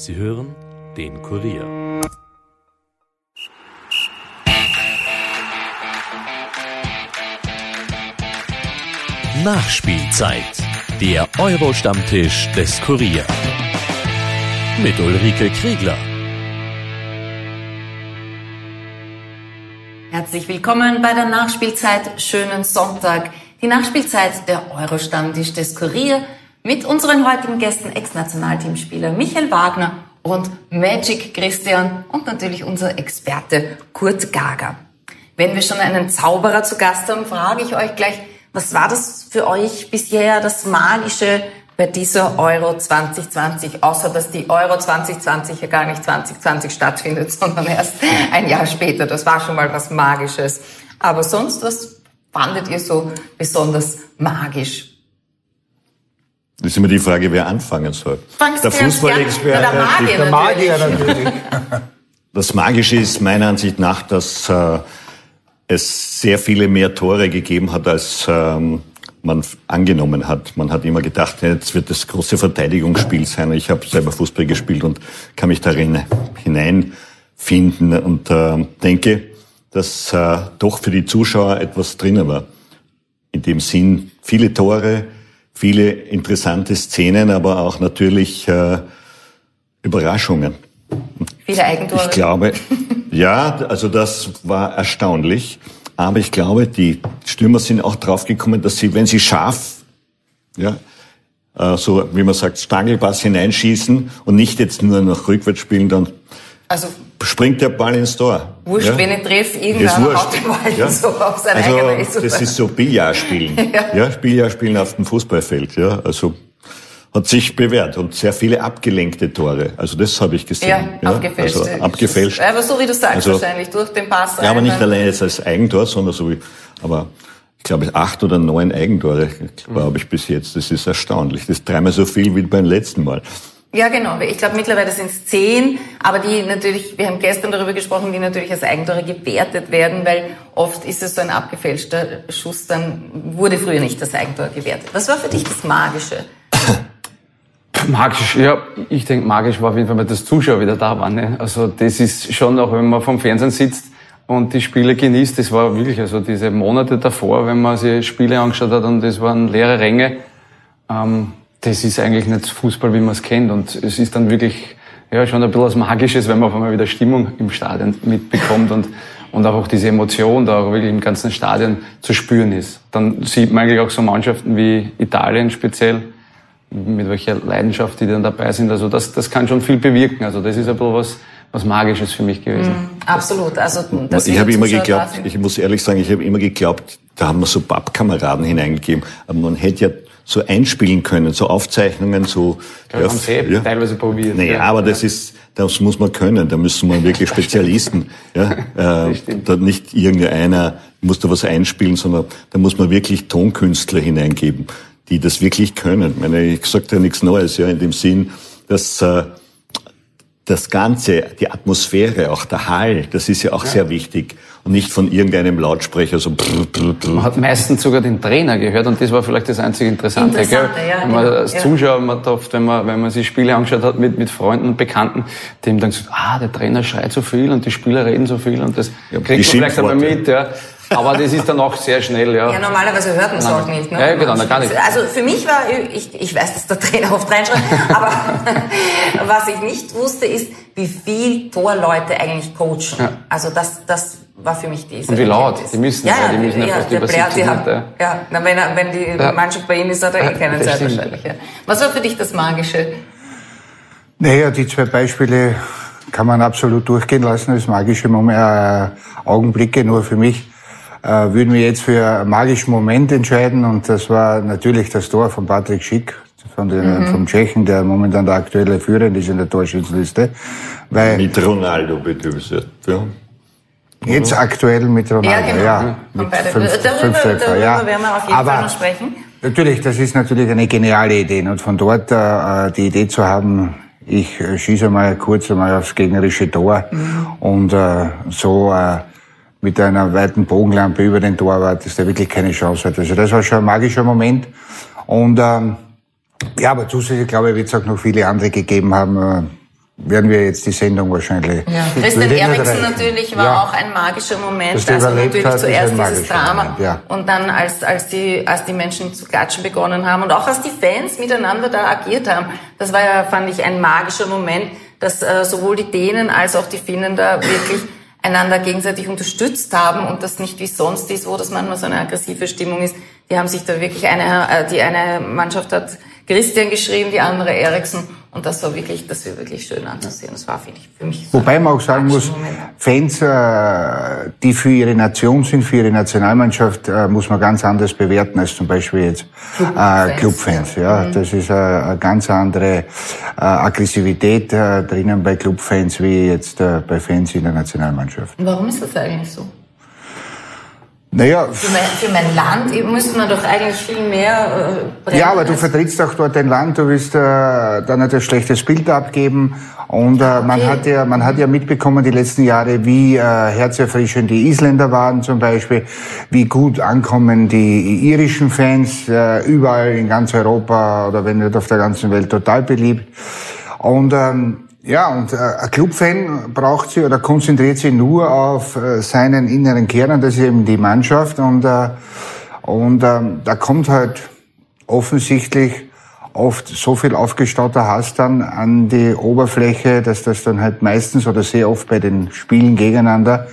Sie hören den Kurier. Nachspielzeit. Der Euro-Stammtisch des Kurier. Mit Ulrike Kriegler. Herzlich willkommen bei der Nachspielzeit. Schönen Sonntag. Die Nachspielzeit der Euro-Stammtisch des Kurier mit unseren heutigen Gästen Ex-Nationalteamspieler Michael Wagner und Magic Christian und natürlich unser Experte Kurt Gager. Wenn wir schon einen Zauberer zu Gast haben, frage ich euch gleich, was war das für euch bisher das Magische bei dieser Euro 2020, außer dass die Euro 2020 ja gar nicht 2020 stattfindet, sondern erst ein Jahr später. Das war schon mal was Magisches. Aber sonst, was fandet ihr so besonders magisch? Das ist immer die Frage, wer anfangen soll. Fangst der Fußballexperte, der Magier, der Magier natürlich. Das Magische ist meiner Ansicht nach, dass äh, es sehr viele mehr Tore gegeben hat, als ähm, man angenommen hat. Man hat immer gedacht, jetzt wird das große Verteidigungsspiel sein. Ich habe selber Fußball gespielt und kann mich darin hineinfinden und äh, denke, dass äh, doch für die Zuschauer etwas drinnen war. In dem Sinn viele Tore, viele interessante Szenen, aber auch natürlich äh, Überraschungen. Viele Eigentore. Ich glaube, ja, also das war erstaunlich. Aber ich glaube, die Stürmer sind auch draufgekommen, dass sie, wenn sie scharf, ja, äh, so wie man sagt, Stangelpass hineinschießen und nicht jetzt nur noch rückwärts spielen, dann also springt der Ball ins Tor. Wurscht, ja? wenn ich treffe, irgendwann haut der Ball ja? so auf sein also, eigenes. Das ist so Billardspielen. ja. ja, Billardspielen auf dem Fußballfeld. Ja, also hat sich bewährt und sehr viele abgelenkte Tore. Also das habe ich gesehen. Ja, ja abgefälscht. Also abgefälscht. Aber so wie du sagst also, wahrscheinlich, durch den Pass Ja, aber nicht allein jetzt als Eigentor, sondern so wie, aber ich glaube acht oder neun Eigentore, glaube ich, bis jetzt. Das ist erstaunlich. Das ist dreimal so viel wie beim letzten Mal. Ja, genau. Ich glaube, mittlerweile sind es zehn, aber die natürlich, wir haben gestern darüber gesprochen, die natürlich als Eigentore gewertet werden, weil oft ist es so ein abgefälschter Schuss, dann wurde früher nicht das Eigentor gewertet. Was war für dich das Magische? Magisch, ja, ich denke, magisch war auf jeden Fall, weil das Zuschauer wieder da waren. Ne? Also das ist schon auch, wenn man vom Fernsehen sitzt und die Spiele genießt, das war wirklich, also diese Monate davor, wenn man sich Spiele angeschaut hat und das waren leere Ränge, ähm, das ist eigentlich nicht Fußball, wie man es kennt. Und es ist dann wirklich ja, schon ein bisschen was Magisches, wenn man auf einmal wieder Stimmung im Stadion mitbekommt und, und auch diese Emotion da auch wirklich im ganzen Stadion zu spüren ist. Dann sieht man eigentlich auch so Mannschaften wie Italien speziell, mit welcher Leidenschaft die dann dabei sind. Also das, das kann schon viel bewirken. Also das ist ein bisschen was, was Magisches für mich gewesen. Mm, absolut. Also das ich habe immer geglaubt, ich muss ehrlich sagen, ich habe immer geglaubt, da haben wir so Pappkameraden hineingegeben. Aber man hätte ja so einspielen können, so Aufzeichnungen, so. Ja, ja, haben ja. teilweise probiert. Naja, ja. aber das ist, das muss man können. Da müssen wir wirklich Spezialisten. ja, äh, da nicht irgendeiner muss da was einspielen, sondern da muss man wirklich Tonkünstler hineingeben die das wirklich können. Ich meine, ich sage ja nichts Neues, ja, in dem Sinn, dass äh, das Ganze, die Atmosphäre, auch der Hall, das ist ja auch ja. sehr wichtig. Und nicht von irgendeinem Lautsprecher so. Brr, brr, brr. Man hat meistens sogar den Trainer gehört und das war vielleicht das einzige Interessante. Interessante gell? Ja, wenn man als ja. Zuschauer, man oft, wenn man, wenn man sich Spiele angeschaut hat mit, mit Freunden und Bekannten, dem dann gesagt, ah, der Trainer schreit so viel und die Spieler reden so viel und das ja, kriegt man vielleicht aber mit, ja. Aber das ist dann auch sehr schnell, ja. Ja, normalerweise hört man es auch nicht. Ne? Ja, genau, dann kann ich. Also für mich war, ich, ich weiß, dass der Trainer oft reinschreibt, aber was ich nicht wusste, ist, wie viel Torleute eigentlich coachen. Ja. Also das, das war für mich diese. Und wie laut? Die müssen, ja, ja die müssen ja, fast über 70 haben, ja. Na, wenn, er, wenn die ja. Mannschaft bei ihm ist, hat er eh keine Zeit stimmt. wahrscheinlich. Ja. Was war für dich das Magische? Naja, die zwei Beispiele kann man absolut durchgehen lassen als magische Moment, äh, Augenblicke, nur für mich äh, würden wir jetzt für einen magischen Moment entscheiden und das war natürlich das Tor von Patrick Schick, von den, mhm. vom Tschechen, der momentan der aktuelle Führende ist in der Torschützenliste. Weil mit Ronaldo begrüßt, ja. Jetzt aktuell mit Ronaldo, ja. Genau. ja mit fünf, darüber, fünf Treffer, darüber ja. werden wir auf jeden Aber Fall noch sprechen. Natürlich, das ist natürlich eine geniale Idee. Und von dort äh, die Idee zu haben, ich äh, schieße mal kurz einmal aufs gegnerische Tor mhm. und äh, so äh, mit einer weiten Bogenlampe über den Torwart, dass der wirklich keine Chance hat. Also das war schon ein magischer Moment. Und ähm, ja, aber zusätzlich glaube ich, wird es auch noch viele andere gegeben haben. Werden wir jetzt die Sendung wahrscheinlich. Ja. Christian Eriksen natürlich war ja. auch ein magischer Moment. Dass also natürlich hat, zuerst dieses Drama Moment, ja. und dann als, als, die, als die Menschen zu klatschen begonnen haben und auch als die Fans miteinander da agiert haben. Das war ja, fand ich, ein magischer Moment, dass äh, sowohl die Dänen als auch die Finnen da wirklich einander gegenseitig unterstützt haben und das nicht wie sonst ist, wo das manchmal so eine aggressive Stimmung ist. Die haben sich da wirklich eine, äh, die eine Mannschaft hat Christian geschrieben, die andere Eriksen. Und das war wirklich, das war wirklich schön anzusehen. Das war, finde ich, für mich so Wobei man auch sagen muss. Fans, äh, die für ihre Nation sind, für ihre Nationalmannschaft, äh, muss man ganz anders bewerten als zum Beispiel jetzt Clubfans. Äh, Clubfans ja. Mhm. Das ist eine ganz andere Aggressivität drinnen bei Clubfans wie jetzt bei Fans in der Nationalmannschaft. Warum ist das eigentlich so? Naja. Für mein, für mein Land müsste man doch eigentlich viel mehr äh, Ja, aber du vertrittst auch dort dein Land, du willst äh, dann nicht ein schlechtes Bild abgeben. Und äh, man, hat ja, man hat ja mitbekommen die letzten Jahre, wie äh, herzerfrischend die Isländer waren zum Beispiel, wie gut ankommen die irischen Fans äh, überall in ganz Europa oder wenn nicht auf der ganzen Welt total beliebt. Und ähm, ja, und äh, ein Clubfan braucht sie oder konzentriert sich nur auf äh, seinen inneren Kern, und das ist eben die Mannschaft. Und, äh, und äh, da kommt halt offensichtlich oft so viel aufgestauter Hass dann an die Oberfläche, dass das dann halt meistens oder sehr oft bei den Spielen gegeneinander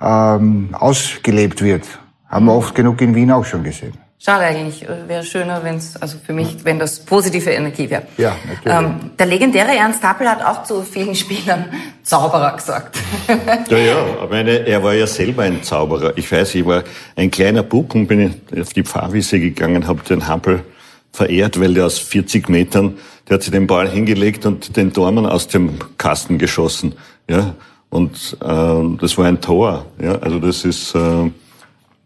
ähm, ausgelebt wird. Haben wir oft genug in Wien auch schon gesehen. Schade eigentlich. Wäre schöner, wenn es, also für mich, wenn das positive Energie wäre. Ja, natürlich. Ähm, der legendäre Ernst Happel hat auch zu vielen Spielern Zauberer gesagt. Ja, ja, ich meine, er war ja selber ein Zauberer. Ich weiß, ich war ein kleiner Bub und bin auf die Pfarrwiese gegangen, habe den Happel verehrt, weil der aus 40 Metern, der hat sich den Ball hingelegt und den Dormann aus dem Kasten geschossen. Ja, und äh, das war ein Tor. Ja, also das ist äh,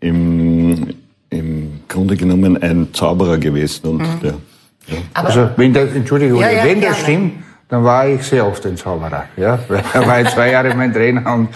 im im Grunde genommen ein Zauberer gewesen. Und mhm. der, ja. also wenn das, Entschuldigung, ja, ja, wenn das stimmt, dann war ich sehr oft ein Zauberer. Ja? Er war zwei Jahre mein Trainer und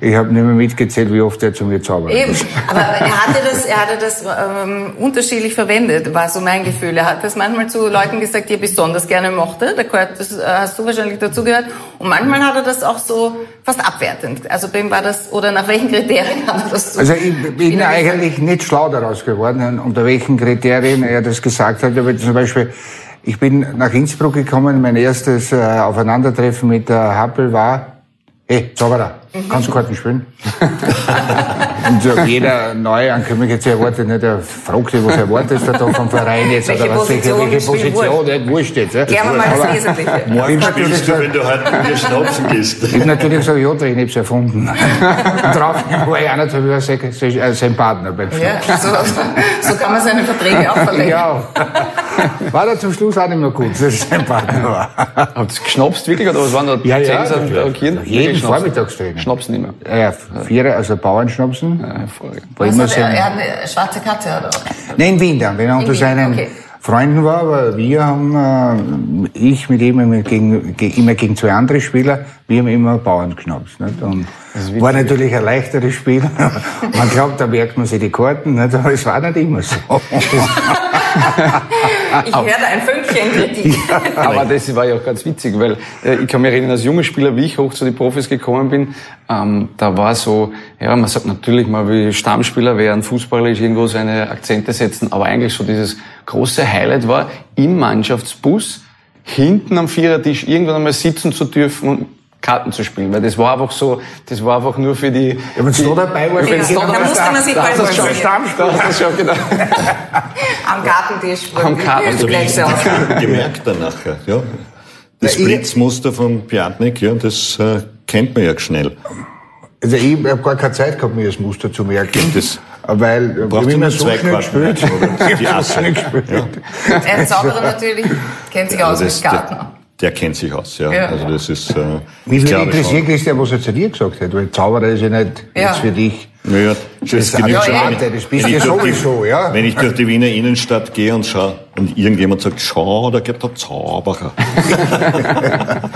ich habe nicht mehr mitgezählt, wie oft er zu mir zaubert. Eben, aber er hatte das, er hatte das ähm, unterschiedlich verwendet, war so mein Gefühl. Er hat das manchmal zu Leuten gesagt, die er besonders gerne mochte. Da gehört, das äh, hast du wahrscheinlich dazu gehört. Und manchmal hat er das auch so fast abwertend. Also bei ihm war das, oder nach welchen Kriterien hat er das so? Also ich bin eigentlich nicht schlau daraus geworden, unter welchen Kriterien er das gesagt hat. Aber zum Beispiel, ich bin nach Innsbruck gekommen. Mein erstes äh, Aufeinandertreffen mit äh, Happel war, hey, Zauberer, kannst du Karten spielen? Und so jeder Neuankömmling jetzt erwartet nicht, der fragt dich, was erwartest du da vom Verein jetzt welche oder was, Position welche, welche Position, nicht wurscht jetzt. Ja. Gerne mal das Wesentliche. Morgen spielst du, wenn du heute mit mir schnapsen gehst. Ich hab natürlich gesagt, ja, ich hab's erfunden. Und drauf war ich Jahre sein, äh, sein Partner beim Ja, so, so kann man seine Verträge auch verlängern. Ja. War da zum Schluss auch nicht mehr gut, dass es sein Partner war. Habt ihr geschnapst wirklich, oder was waren da ja, ja, ja, Jeden Vormittagstrainer. Schnapsen immer. Ja, vier, also Bauernschnapsen. Ja, war immer also, er, er hat eine schwarze Katze, oder? Nein, in Wien dann, wenn er unter seinen okay. Freunden war, aber wir haben, äh, ich mit ihm immer gegen, immer gegen zwei andere Spieler, wir haben immer Bauern geschnapst. Nicht? Und war natürlich ein leichteres Spiel. man glaubt, da merkt man sich die Karten, nicht? aber es war nicht immer so. ich höre ein Fünkchen Kritik. aber das war ja auch ganz witzig, weil äh, ich kann mich erinnern, als junger Spieler, wie ich hoch zu den Profis gekommen bin, ähm, da war so, ja, man sagt natürlich mal, wie Stammspieler wären, fußballerisch irgendwo seine Akzente setzen, aber eigentlich so dieses große Highlight war, im Mannschaftsbus hinten am Vierertisch irgendwann einmal sitzen zu dürfen und Karten zu spielen, weil das war einfach so, das war einfach nur für die. Ja, wenn es da dabei war, ja, da, da musste man sich bald das schon. Das schon genau. Am Gartentisch. Am Gartentisch. gemerkt dann nachher, ja. Das Blitzmuster von Piatnik, ja, das äh, kennt man ja schnell. Also ich habe gar keine Zeit gehabt, mir das Muster zu merken. Das weil wir immer so schnell gespielt. Die Asse. Ja. Ein Zauberer natürlich kennt sich aus mit Garten. Der kennt sich aus, ja. ja. Also das ist. Äh, Wie viel interessiert ist der, was er zu dir gesagt hat? Weil Zauberer ist ja nicht ja. jetzt für dich. Naja, das, das genügt schon. Ja, das bist du sowieso, die, ja. Wenn ich durch die Wiener Innenstadt gehe und schaue und irgendjemand sagt, schau, da geht der Zauberer.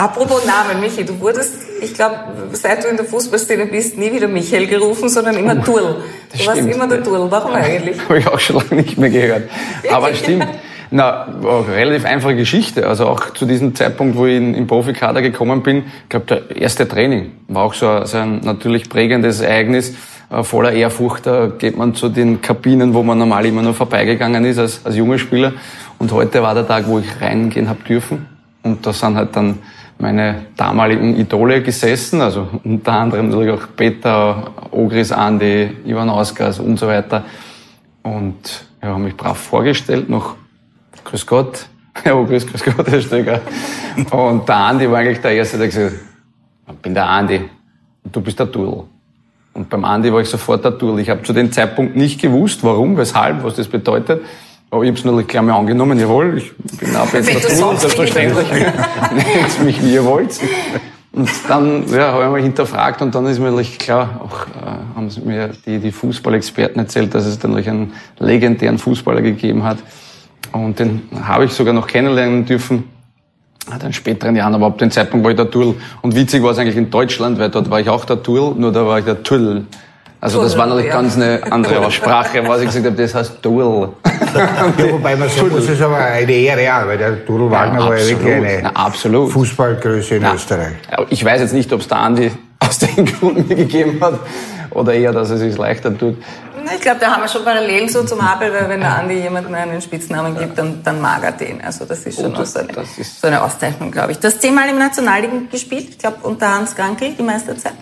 Apropos Namen, Michi, du wurdest, ich glaube, seit du in der Fußballszene bist, nie wieder Michael gerufen, sondern immer Turl. Du warst immer der Turl. Warum eigentlich? Habe ich auch schon lange nicht mehr gehört. Aber stimmt. Na, relativ einfache Geschichte. Also auch zu diesem Zeitpunkt, wo ich in, im Profikader gekommen bin, ich glaube, der erste Training war auch so, so ein natürlich prägendes Ereignis. Äh, voller Ehrfurcht, da geht man zu den Kabinen, wo man normal immer nur vorbeigegangen ist als, als junger Spieler. Und heute war der Tag, wo ich reingehen habe dürfen. Und da sind halt dann meine damaligen Idole gesessen, also unter anderem natürlich auch Peter, Ogris, Andi, Ivan Ausgas und so weiter. Und ja, haben mich brav vorgestellt, noch Grüß Gott, Herr Ogris, Grüß Gott, Herr Stöger. Und der Andi war eigentlich der Erste, der gesagt hat, ich bin der Andi und du bist der Turl. Und beim Andi war ich sofort der Turl. Ich habe zu dem Zeitpunkt nicht gewusst, warum, weshalb, was das bedeutet. Aber ich habe es natürlich gleich mal angenommen, jawohl, ich bin ab jetzt der Turl, selbstverständlich. Nehmt mich, wie ihr wollt. Und dann ja, habe ich mal hinterfragt und dann ist mir natürlich klar, auch äh, haben sie mir die, die Fußballexperten erzählt, dass es dann natürlich einen legendären Fußballer gegeben hat. Und den habe ich sogar noch kennenlernen dürfen. Hat in späteren Jahren, aber ab dem Zeitpunkt war ich der Turl. Und witzig war es eigentlich in Deutschland, weil dort war ich auch der Turl, nur da war ich der Tull. Also das war natürlich ja. ganz eine andere Aussprache, was ich gesagt habe, das heißt Duel. ja, wobei man sagen muss, es ist aber eine Ehre, ja, weil der Dudel Wagner ja, war ja wirklich eine Na, absolut. Fußballgröße in Na, Österreich. Ich weiß jetzt nicht, ob es der Andi aus dem Grund mir gegeben hat oder eher, dass es sich leichter tut. Ich glaube, da haben wir schon Parallelen so zum Abel, weil wenn der Andi jemandem einen Spitznamen gibt, dann, dann mag er den. Also das ist schon das, so, eine, so eine Auszeichnung, glaube ich. Du hast zehnmal im Nationalligen gespielt, ich glaube unter Hans Krankel die meiste Zeit.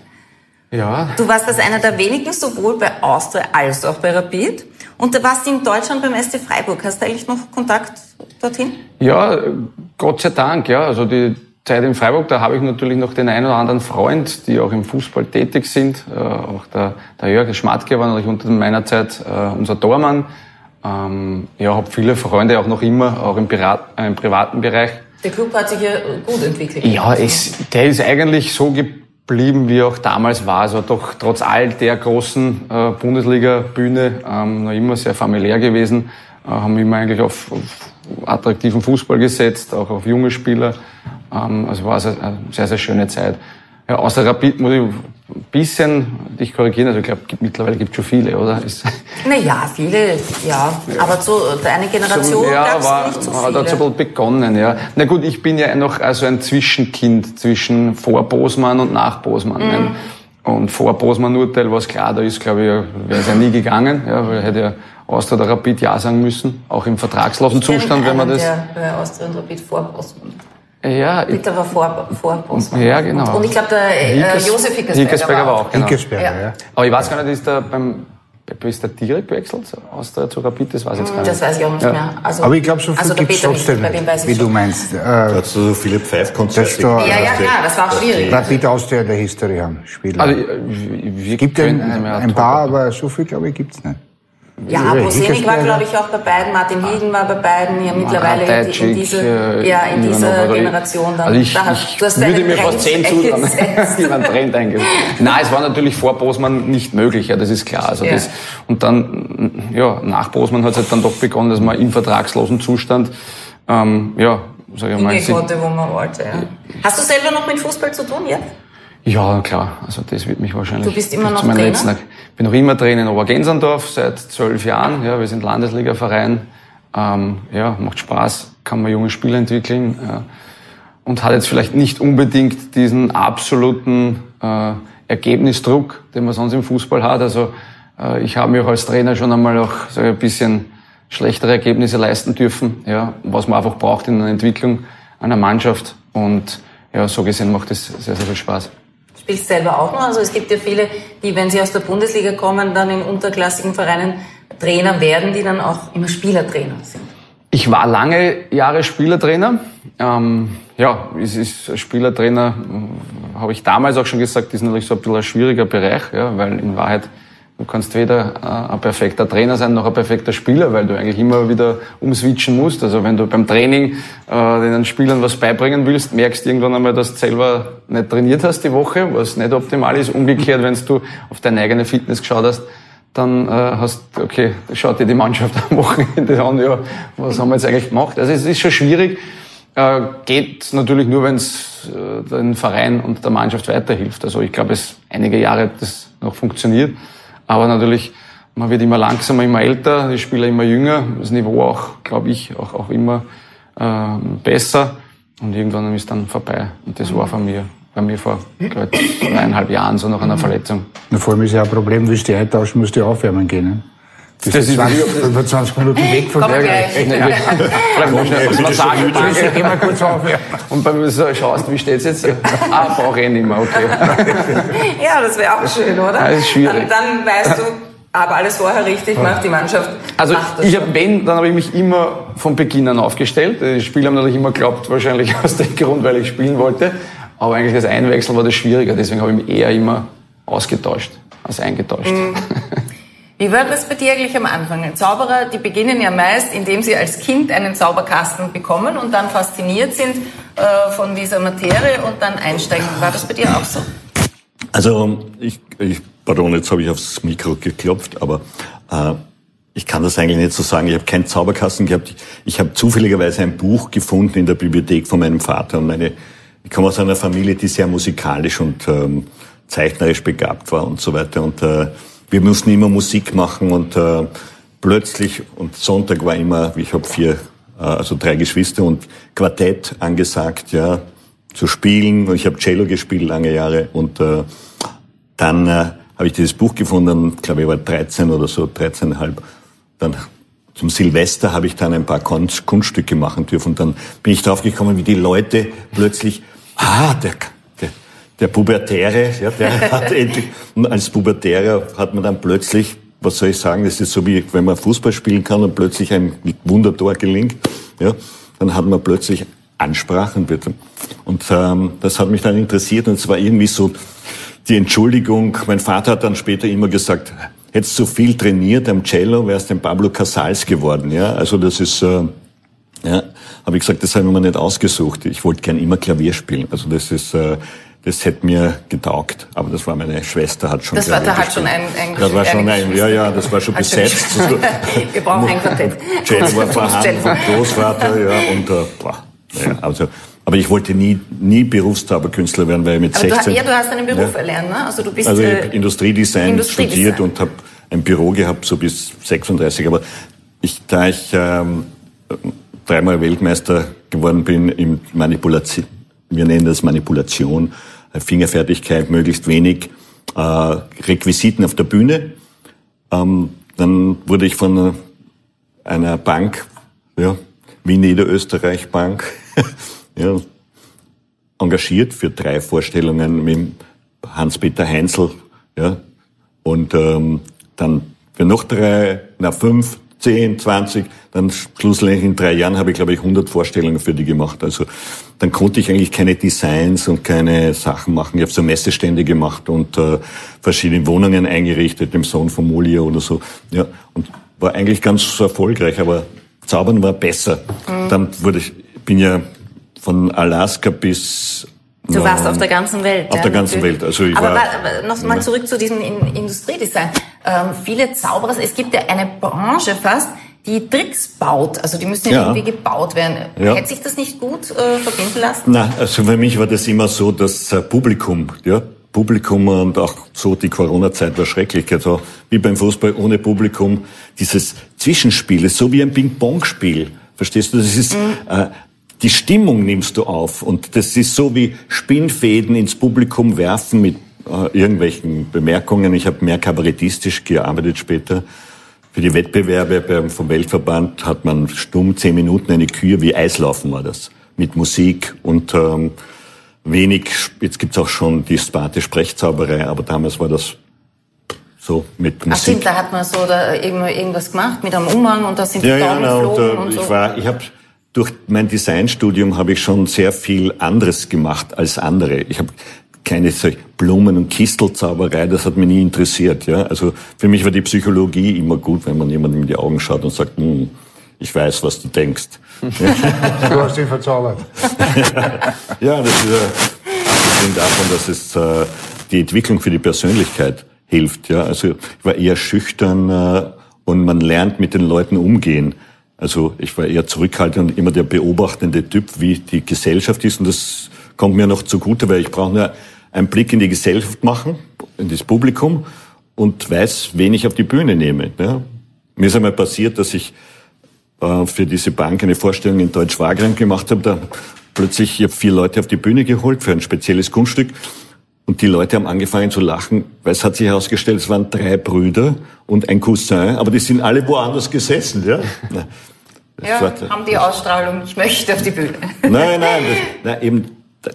Ja. Du warst als einer der wenigen sowohl bei Austria als auch bei Rapid. Und du warst in Deutschland beim SC Freiburg. Hast du eigentlich noch Kontakt dorthin? Ja, Gott sei Dank. Ja, also die Zeit in Freiburg, da habe ich natürlich noch den einen oder anderen Freund, die auch im Fußball tätig sind. Äh, auch der, der Jörg Schmatke war natürlich unter meiner Zeit äh, unser Tormann. Ähm, ja, habe viele Freunde auch noch immer, auch im, Pirat, äh, im privaten Bereich. Der Club hat sich ja gut entwickelt. Ja, es, der ist eigentlich so geblieben, wie auch damals war. Also doch trotz all der großen äh, Bundesliga-Bühne ähm, noch immer sehr familiär gewesen. Äh, haben immer eigentlich auf, auf attraktiven Fußball gesetzt, auch auf junge Spieler. Ähm, also war es eine sehr, sehr schöne Zeit. Ja, außer Rapid muss ich ein bisschen dich korrigieren. Also ich glaube, mittlerweile gibt es schon viele, oder? Naja, viele, ja. Aber so deine Generation so, ja, war, nicht so viele. hat so ein bisschen begonnen, ja. Na gut, ich bin ja noch also ein Zwischenkind zwischen vor Bosmann und nach Bosmann. Mhm. Und vor Bosmann-Urteil war es klar, da ist, glaube ich, wäre es ja nie gegangen, ja, weil hätte ja Austria oder Rapid Ja sagen müssen, auch im vertragslosen Zustand, wenn man das... Der bei Austria und Rapid vor Bosmann. Ja, Peter war vor, vor Bosmann. Ja, genau. Und ich glaube, der äh, Josef Hickesberger, Hickesberger war auch. Genau. Hickesberger, ja. ja. Aber ich weiß gar nicht, ist der beim ist der direkt gewechselt aus der zu Rapid? Das weiß ich jetzt gar nicht. Das weiß ich auch nicht ja. mehr. Also, Aber ich glaube, so viel also gibt es trotzdem, nicht, wie du meinst. Äh, Hast du so viele Pfeifkonzerte? Ja, ja, klar, das war auch schwierig. Rapid Austria in der Historie haben, Spieler. Also, es gibt ein, ein paar, aber so viel, glaube ich, gibt es nicht. Ja, Bosenik war, glaube ich, auch bei beiden. Martin Hieden war bei beiden. Ja, mittlerweile in, in, diese, äh, ja, in dieser Generation. Dann, also ich, da hast, ich würde mir fast zehn zutrauen, die man Trend eingesetzt. Nein, es war natürlich vor Bosmann nicht möglich, ja, das ist klar. Also ja. das, und dann, ja, nach Bosmann hat es halt dann doch begonnen, dass man im vertragslosen Zustand, ähm, ja, sag ich mal. Konnte, wo man wollte, ja. Hast du selber noch mit Fußball zu tun jetzt? Ja, klar. Also das wird mich wahrscheinlich. Du bist immer noch Trainer? Letzten, ich bin noch immer Trainer in Obergensandorf seit zwölf Jahren. Ja, wir sind Landesliga-Verein. Ähm, ja, macht Spaß, kann man junge Spieler entwickeln ja. und hat jetzt vielleicht nicht unbedingt diesen absoluten äh, Ergebnisdruck, den man sonst im Fußball hat. Also äh, ich habe mir auch als Trainer schon einmal auch so ein bisschen schlechtere Ergebnisse leisten dürfen, ja, was man einfach braucht in der Entwicklung einer Mannschaft. Und ja, so gesehen macht es sehr, sehr viel Spaß spielst selber auch noch. Also es gibt ja viele, die, wenn sie aus der Bundesliga kommen, dann in unterklassigen Vereinen Trainer werden, die dann auch immer Spielertrainer sind. Ich war lange Jahre Spielertrainer. Ähm, ja, es ist Spielertrainer, habe ich damals auch schon gesagt, ist natürlich so ein bisschen ein schwieriger Bereich, ja, weil in Wahrheit Du kannst weder äh, ein perfekter Trainer sein noch ein perfekter Spieler, weil du eigentlich immer wieder umswitchen musst. Also wenn du beim Training äh, den Spielern was beibringen willst, merkst du irgendwann einmal, dass du selber nicht trainiert hast die Woche, was nicht optimal ist. Umgekehrt, wenn du auf deine eigene Fitness geschaut hast, dann äh, hast, okay, schaut dir die Mannschaft am Wochenende an, ja, was haben wir jetzt eigentlich gemacht? Also es ist schon schwierig. Äh, geht natürlich nur, wenn es äh, den Verein und der Mannschaft weiterhilft. Also ich glaube, es einige Jahre das noch funktioniert. Aber natürlich man wird immer langsamer, immer älter, die Spieler immer jünger, das Niveau auch, glaube ich, auch, auch immer äh, besser. Und irgendwann ist dann vorbei. Und das war von mir bei mir vor glaub, eineinhalb Jahren so nach einer Verletzung. Na, vor allem ist ja ein Problem, willst du die eintauschen, musst du aufwärmen gehen. Ne? Das, das ist 20, 25 Minuten weg von der. Immer kurz aufwärmen. Und wenn du so schaust, wie steht's jetzt? Ah, brauche ich nicht mehr, okay. ja, das wäre auch schön, oder? Das ist schwierig. Dann, dann weißt du, aber alles vorher richtig macht, die Mannschaft. Also ich habe, wenn, dann habe ich mich immer von Beginn an aufgestellt. Die Spieler haben natürlich immer geglaubt, wahrscheinlich aus dem Grund, weil ich spielen wollte. Aber eigentlich das Einwechseln war das schwieriger, deswegen habe ich mich eher immer ausgetauscht als eingetauscht. Mhm. Wie war das bei dir eigentlich am Anfang? Zauberer, die beginnen ja meist, indem sie als Kind einen Zauberkasten bekommen und dann fasziniert sind äh, von dieser Materie und dann einsteigen. War das bei dir auch so? Also ich, ich pardon, jetzt habe ich aufs Mikro geklopft, aber äh, ich kann das eigentlich nicht so sagen. Ich habe keinen Zauberkasten gehabt. Ich habe zufälligerweise ein Buch gefunden in der Bibliothek von meinem Vater und meine ich komme aus einer Familie, die sehr musikalisch und ähm, zeichnerisch begabt war und so weiter. Und äh, wir mussten immer Musik machen und äh, plötzlich, und Sonntag war immer, ich habe vier, äh, also drei Geschwister und Quartett angesagt, ja, zu spielen. Und ich habe Cello gespielt lange Jahre und äh, dann äh, habe ich dieses Buch gefunden, glaube ich war 13 oder so, 13,5. Dann zum Silvester habe ich dann ein paar Kunststücke machen dürfen und dann bin ich drauf gekommen, wie die Leute plötzlich ah, der, der, Pubertäre, ja, der hat endlich, und als Pubertärer hat man dann plötzlich, was soll ich sagen, das ist so wie, wenn man Fußball spielen kann und plötzlich ein Wundertor gelingt, ja, dann hat man plötzlich Ansprachen bitte. Und ähm, das hat mich dann interessiert und es war irgendwie so die Entschuldigung. Mein Vater hat dann später immer gesagt, hättest du viel trainiert am Cello, wärst ein Pablo Casals geworden. Ja, also das ist äh, ja, habe ich gesagt, das habe ich mir nicht ausgesucht. Ich wollte gern immer Klavier spielen. Also das ist, äh, das hätte mir getaugt. Aber das war meine Schwester, hat schon Das war, da hat schon ein, ein Das war schon ein, ja, ja, das war schon besetzt. Wir brauchen ein Quartett. Cello war vorhanden vom Großvater, ja, und, äh, boah, ja, also, aber ich wollte nie, nie Berufszauberkünstler werden, weil ich mit aber 16... Du, ja, du hast einen Beruf ja, erlernt, ne? Also du bist... Also ich habe Industriedesign, Industriedesign studiert und habe ein Büro gehabt, so bis 36. Aber ich, da ich ähm, dreimal Weltmeister geworden bin im Manipulation, wir nennen das Manipulation, äh, Fingerfertigkeit, möglichst wenig äh, Requisiten auf der Bühne. Ähm, dann wurde ich von einer Bank, ja, wie Niederösterreich Bank, ja, engagiert für drei Vorstellungen mit Hans-Peter Heinzel, ja, und ähm, dann für noch drei, na fünf, 10, 20, dann schlussendlich in drei Jahren habe ich, glaube ich, 100 Vorstellungen für die gemacht. Also dann konnte ich eigentlich keine Designs und keine Sachen machen. Ich habe so Messestände gemacht und äh, verschiedene Wohnungen eingerichtet, dem Sohn von Molia oder so. Ja, und war eigentlich ganz erfolgreich, aber Zaubern war besser. Mhm. Dann wurde ich, bin ja von Alaska bis Du warst auf der ganzen Welt. Auf ja, der ganzen natürlich. Welt. Also ich aber war, noch mal zurück zu diesem Industriedesign. Ähm, viele Zauberer, es gibt ja eine Branche fast, die Tricks baut. Also die müssen ja, ja. irgendwie gebaut werden. Ja. Hätte sich das nicht gut äh, verbinden lassen? Na, also für mich war das immer so, dass äh, Publikum, ja, Publikum und auch so die Corona-Zeit war schrecklich. Also wie beim Fußball ohne Publikum, dieses Zwischenspiel ist so wie ein Ping-Pong-Spiel. Verstehst du? Das ist mhm. äh, die Stimmung nimmst du auf und das ist so wie Spinnfäden ins Publikum werfen mit äh, irgendwelchen Bemerkungen. Ich habe mehr kabarettistisch gearbeitet später. Für die Wettbewerbe beim, vom Weltverband hat man stumm zehn Minuten eine Kür, wie Eislaufen war das, mit Musik und ähm, wenig, jetzt gibt's auch schon die sparte Sprechzauberei, aber damals war das so mit Musik. Ach stimmt, da hat man so da irgendwas gemacht mit einem Umhang und da sind die ja, Daumen ja, genau, und, und so. Ich war, ich habe durch mein Designstudium habe ich schon sehr viel anderes gemacht als andere. Ich habe keine Blumen- und Kistelzauberei, das hat mich nie interessiert. Ja? Also für mich war die Psychologie immer gut, wenn man jemandem in die Augen schaut und sagt, hm, ich weiß, was du denkst. du hast ihn verzaubert. ja, das ist abgesehen davon, dass es äh, die Entwicklung für die Persönlichkeit hilft. Ja? Also ich war eher schüchtern äh, und man lernt mit den Leuten umgehen. Also ich war eher zurückhaltend und immer der beobachtende Typ, wie die Gesellschaft ist. Und das kommt mir noch zugute, weil ich brauche nur einen Blick in die Gesellschaft machen, in das Publikum. und weiß, wen ich auf die Bühne nehme. Ja. Mir ist einmal passiert, dass ich äh, für diese Bank eine Vorstellung in Deutsch-Wagram gemacht habe. Da plötzlich, ich habe vier Leute auf die Bühne geholt für ein spezielles Kunststück. Und die Leute haben angefangen zu lachen, weil es hat sich herausgestellt, es waren drei Brüder und ein Cousin, aber die sind alle woanders gesessen, ja. Ja, haben die Ausstrahlung, ich möchte auf die Bühne. Nein, nein, das, nein eben,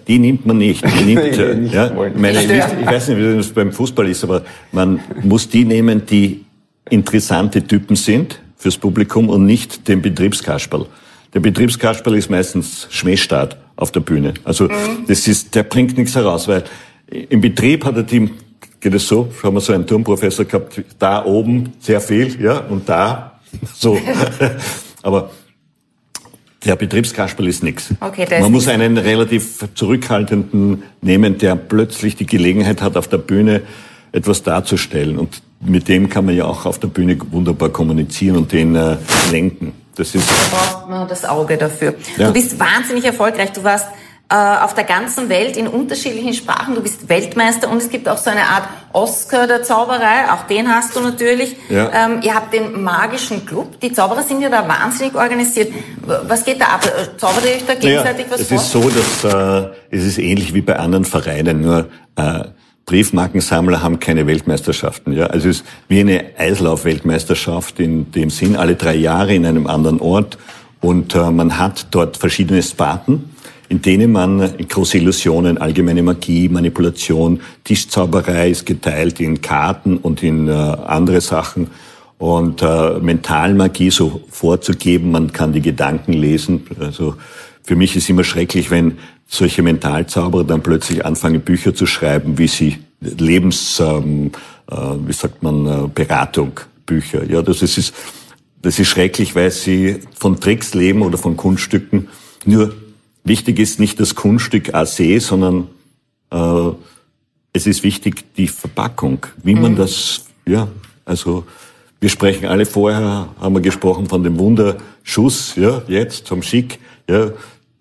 die nimmt man nicht. Die nimmt, nicht ja, meine, ich, ich weiß nicht, wie das beim Fußball ist, aber man muss die nehmen, die interessante Typen sind fürs Publikum und nicht den Betriebskasperl. Der Betriebskasperl ist meistens Schmähstart auf der Bühne. Also mhm. das ist, der bringt nichts heraus, weil im Betrieb hat er die, geht es so, haben wir so einen Turmprofessor gehabt, da oben sehr viel, ja, und da so. Aber der Betriebskasperl ist nichts. Okay, Man muss einen relativ zurückhaltenden nehmen, der plötzlich die Gelegenheit hat, auf der Bühne etwas darzustellen. Und mit dem kann man ja auch auf der Bühne wunderbar kommunizieren und den äh, lenken. Das ist. Da braucht man das Auge dafür. Ja. Du bist wahnsinnig erfolgreich. Du warst auf der ganzen Welt in unterschiedlichen Sprachen. Du bist Weltmeister und es gibt auch so eine Art Oscar der Zauberei. Auch den hast du natürlich. Ja. Ähm, ihr habt den magischen Club. Die Zauberer sind ja da wahnsinnig organisiert. Was geht da ab? Zaubert ihr euch da gegenseitig naja, was es vor? Es ist so, dass äh, es ist ähnlich wie bei anderen Vereinen. Nur äh, Briefmarkensammler haben keine Weltmeisterschaften. Ja? Also es ist wie eine Eislauf-Weltmeisterschaft in dem Sinn, alle drei Jahre in einem anderen Ort. Und äh, man hat dort verschiedene Sparten in denen man große Illusionen, allgemeine Magie, Manipulation, Tischzauberei ist geteilt in Karten und in äh, andere Sachen und äh, Mentalmagie so vorzugeben, man kann die Gedanken lesen. Also für mich ist immer schrecklich, wenn solche Mentalzauberer dann plötzlich anfangen, Bücher zu schreiben, wie sie Lebens, ähm, äh, wie sagt man, äh, Beratung, Bücher. Ja, das ist, das ist schrecklich, weil sie von Tricks leben oder von Kunststücken. Nur Wichtig ist nicht das Kunststück a se, sondern äh, es ist wichtig die Verpackung, wie man mhm. das, ja, also wir sprechen alle vorher, haben wir gesprochen von dem Wunderschuss, ja, jetzt vom Schick, ja,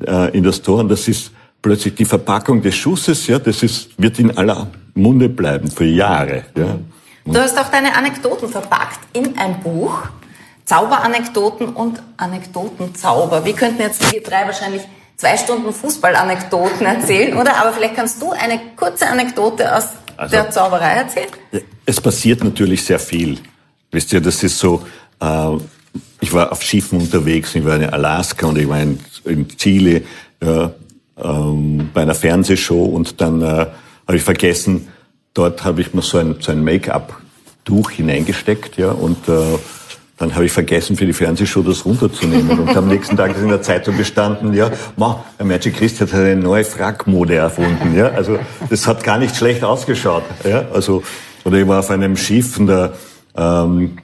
äh, in das Tor. Und das ist plötzlich die Verpackung des Schusses, ja, das ist, wird in aller Munde bleiben für Jahre, ja. Du hast auch deine Anekdoten verpackt in ein Buch. Zauberanekdoten und Anekdotenzauber. Wir könnten jetzt wir drei wahrscheinlich zwei Stunden Fußballanekdoten erzählen, oder? Aber vielleicht kannst du eine kurze Anekdote aus also, der Zauberei erzählen? Es passiert natürlich sehr viel. Wisst ihr, das ist so, äh, ich war auf Schiffen unterwegs, ich war in Alaska und ich war in, in Chile äh, ähm, bei einer Fernsehshow und dann äh, habe ich vergessen, dort habe ich mir so ein, so ein Make-up-Tuch hineingesteckt, ja, und äh, dann habe ich vergessen, für die Fernsehshow das runterzunehmen. Und am nächsten Tag ist in der Zeitung gestanden, ja, ma, Herr Magic Christ hat eine neue Frackmode erfunden. Ja, also das hat gar nicht schlecht ausgeschaut. Ja, also oder ich war auf einem Schiff und da ähm,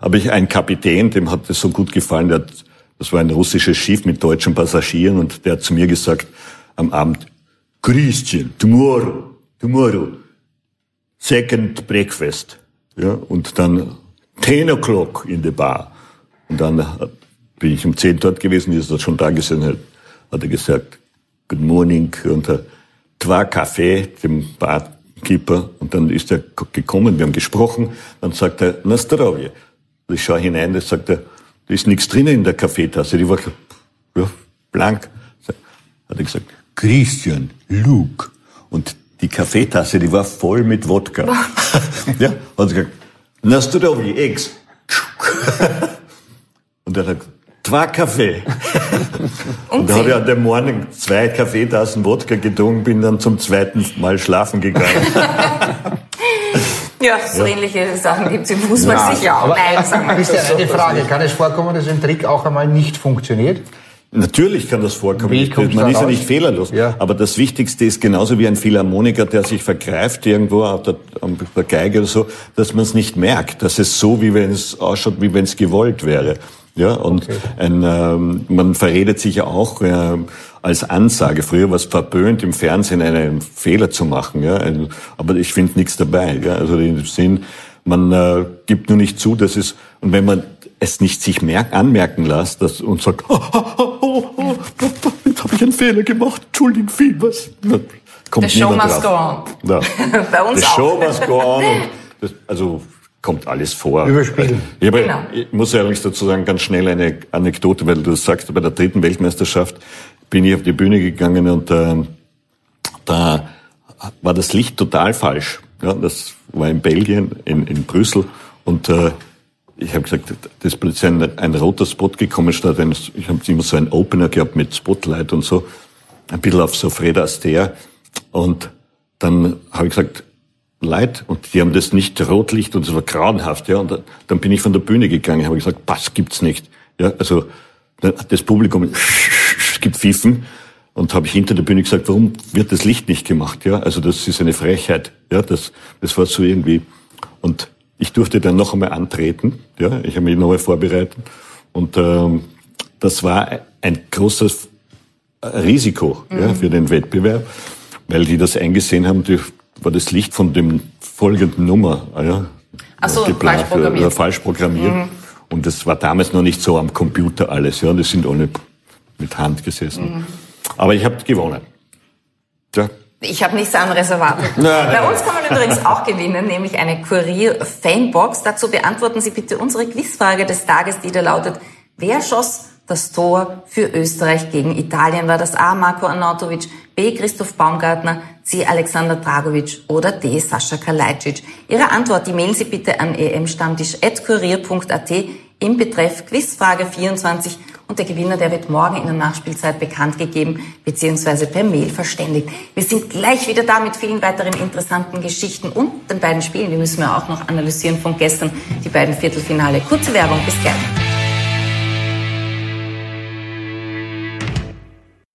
habe ich einen Kapitän, dem hat das so gut gefallen. Der hat, das war ein russisches Schiff mit deutschen Passagieren und der hat zu mir gesagt am Abend, Christian, tomorrow, tomorrow, second breakfast. Ja, und dann 10 o'clock in the bar. Und dann bin ich um 10 dort gewesen, wie ist er schon da gesehen hat, hat er gesagt, good morning, und er, zwei Kaffee, dem Barkeeper, und dann ist er gekommen, wir haben gesprochen, dann sagt er, na zdravje. Ich schaue hinein, da sagt er, da ist nichts drinnen in der Kaffeetasse, die war ja, blank. Hat er gesagt, Christian, Luke. Und die Kaffeetasse, die war voll mit Wodka. ja, hat er gesagt, na zdrowie, Ex. Und er hat zwei Kaffee. Und da habe ich an dem Morgen zwei Kaffeetassen Wodka getrunken, bin dann zum zweiten Mal schlafen gegangen. Ja, so ja. ähnliche Sachen gibt es im Fußball ja, sicher auch. Nein, sagen wir ist ja eine Frage. Kann es vorkommen, dass ein Trick auch einmal nicht funktioniert? Natürlich kann das vorkommen. Man ist ja nicht fehlerlos. Ja. Aber das Wichtigste ist genauso wie ein Philharmoniker, der sich vergreift irgendwo auf der, auf der Geige oder so, dass man es nicht merkt. Dass es so, wie wenn es ausschaut, wie wenn es gewollt wäre. Ja, und okay. ein, ähm, man verredet sich ja auch äh, als Ansage. Früher war es verböhnt, im Fernsehen einen Fehler zu machen. Ja, ein, aber ich finde nichts dabei. Ja, also im Sinn, man äh, gibt nur nicht zu, dass es und wenn man es nicht sich merk, anmerken lässt dass, und sagt, oh, oh, oh, oh, jetzt habe ich einen Fehler gemacht, entschuldigen viel, was? Kommt The show must drauf. go on. Ja. Bei uns The auch. show must go on. Und das, also kommt alles vor. Überspielen. Ich, habe, Genau. ich muss ehrlich dazu sagen, ganz schnell eine Anekdote, weil du sagst, bei der dritten Weltmeisterschaft bin ich auf die Bühne gegangen und ähm, da war das Licht total falsch. Ja, das war in Belgien, in, in Brüssel und äh, ich habe gesagt, das ist plötzlich ein, ein roter Spot gekommen statt ein, ich habe immer so einen Opener gehabt mit Spotlight und so, ein bisschen auf so Fred Astaire und dann habe ich gesagt, Leid und die haben das nicht Rotlicht und es war grauenhaft, ja. Und da- dann bin ich von der Bühne gegangen, habe gesagt, das gibt's nicht. Ja, also das Publikum gepfiffen und habe ich hinter der Bühne gesagt, warum wird das Licht nicht gemacht? Ja, also das ist eine Frechheit. Ja, das das war so irgendwie und ich durfte dann noch einmal antreten. Ja, ich habe mich noch einmal vorbereitet und ähm, das war ein großes Risiko ja, für den Wettbewerb, weil die das eingesehen haben, die, war das Licht von dem folgenden Nummer ah ja, Ach so, geplant, falsch programmiert. Oder falsch programmiert. Und das war damals noch nicht so am Computer alles. Ja, das sind alle mit Hand gesessen. Aber ich habe gewonnen. Ja. Ich habe nichts anderes erwartet. Nein, Bei uns kann man übrigens auch gewinnen, nämlich eine Kurier-Fanbox. Dazu beantworten Sie bitte unsere Quizfrage des Tages, die da lautet, wer schoss das Tor für Österreich gegen Italien? War das A. Marco Arnautovic, B. Christoph Baumgartner, C. Alexander Dragovic oder D. Sascha Kalajdzic? Ihre Antwort, die mailen Sie bitte an emstammtisch.kurier.at im Betreff Quizfrage 24 und der Gewinner, der wird morgen in der Nachspielzeit bekannt gegeben bzw. per Mail verständigt. Wir sind gleich wieder da mit vielen weiteren interessanten Geschichten und den beiden Spielen, die müssen wir auch noch analysieren von gestern, die beiden Viertelfinale. Kurze Werbung, bis gleich.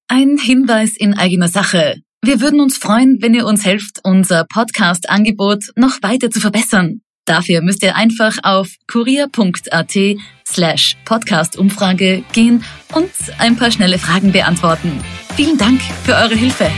Ein Hinweis in eigener Sache. Wir würden uns freuen, wenn ihr uns helft, unser Podcast-Angebot noch weiter zu verbessern. Dafür müsst ihr einfach auf kurier.at slash Podcast-Umfrage gehen und ein paar schnelle Fragen beantworten. Vielen Dank für eure Hilfe.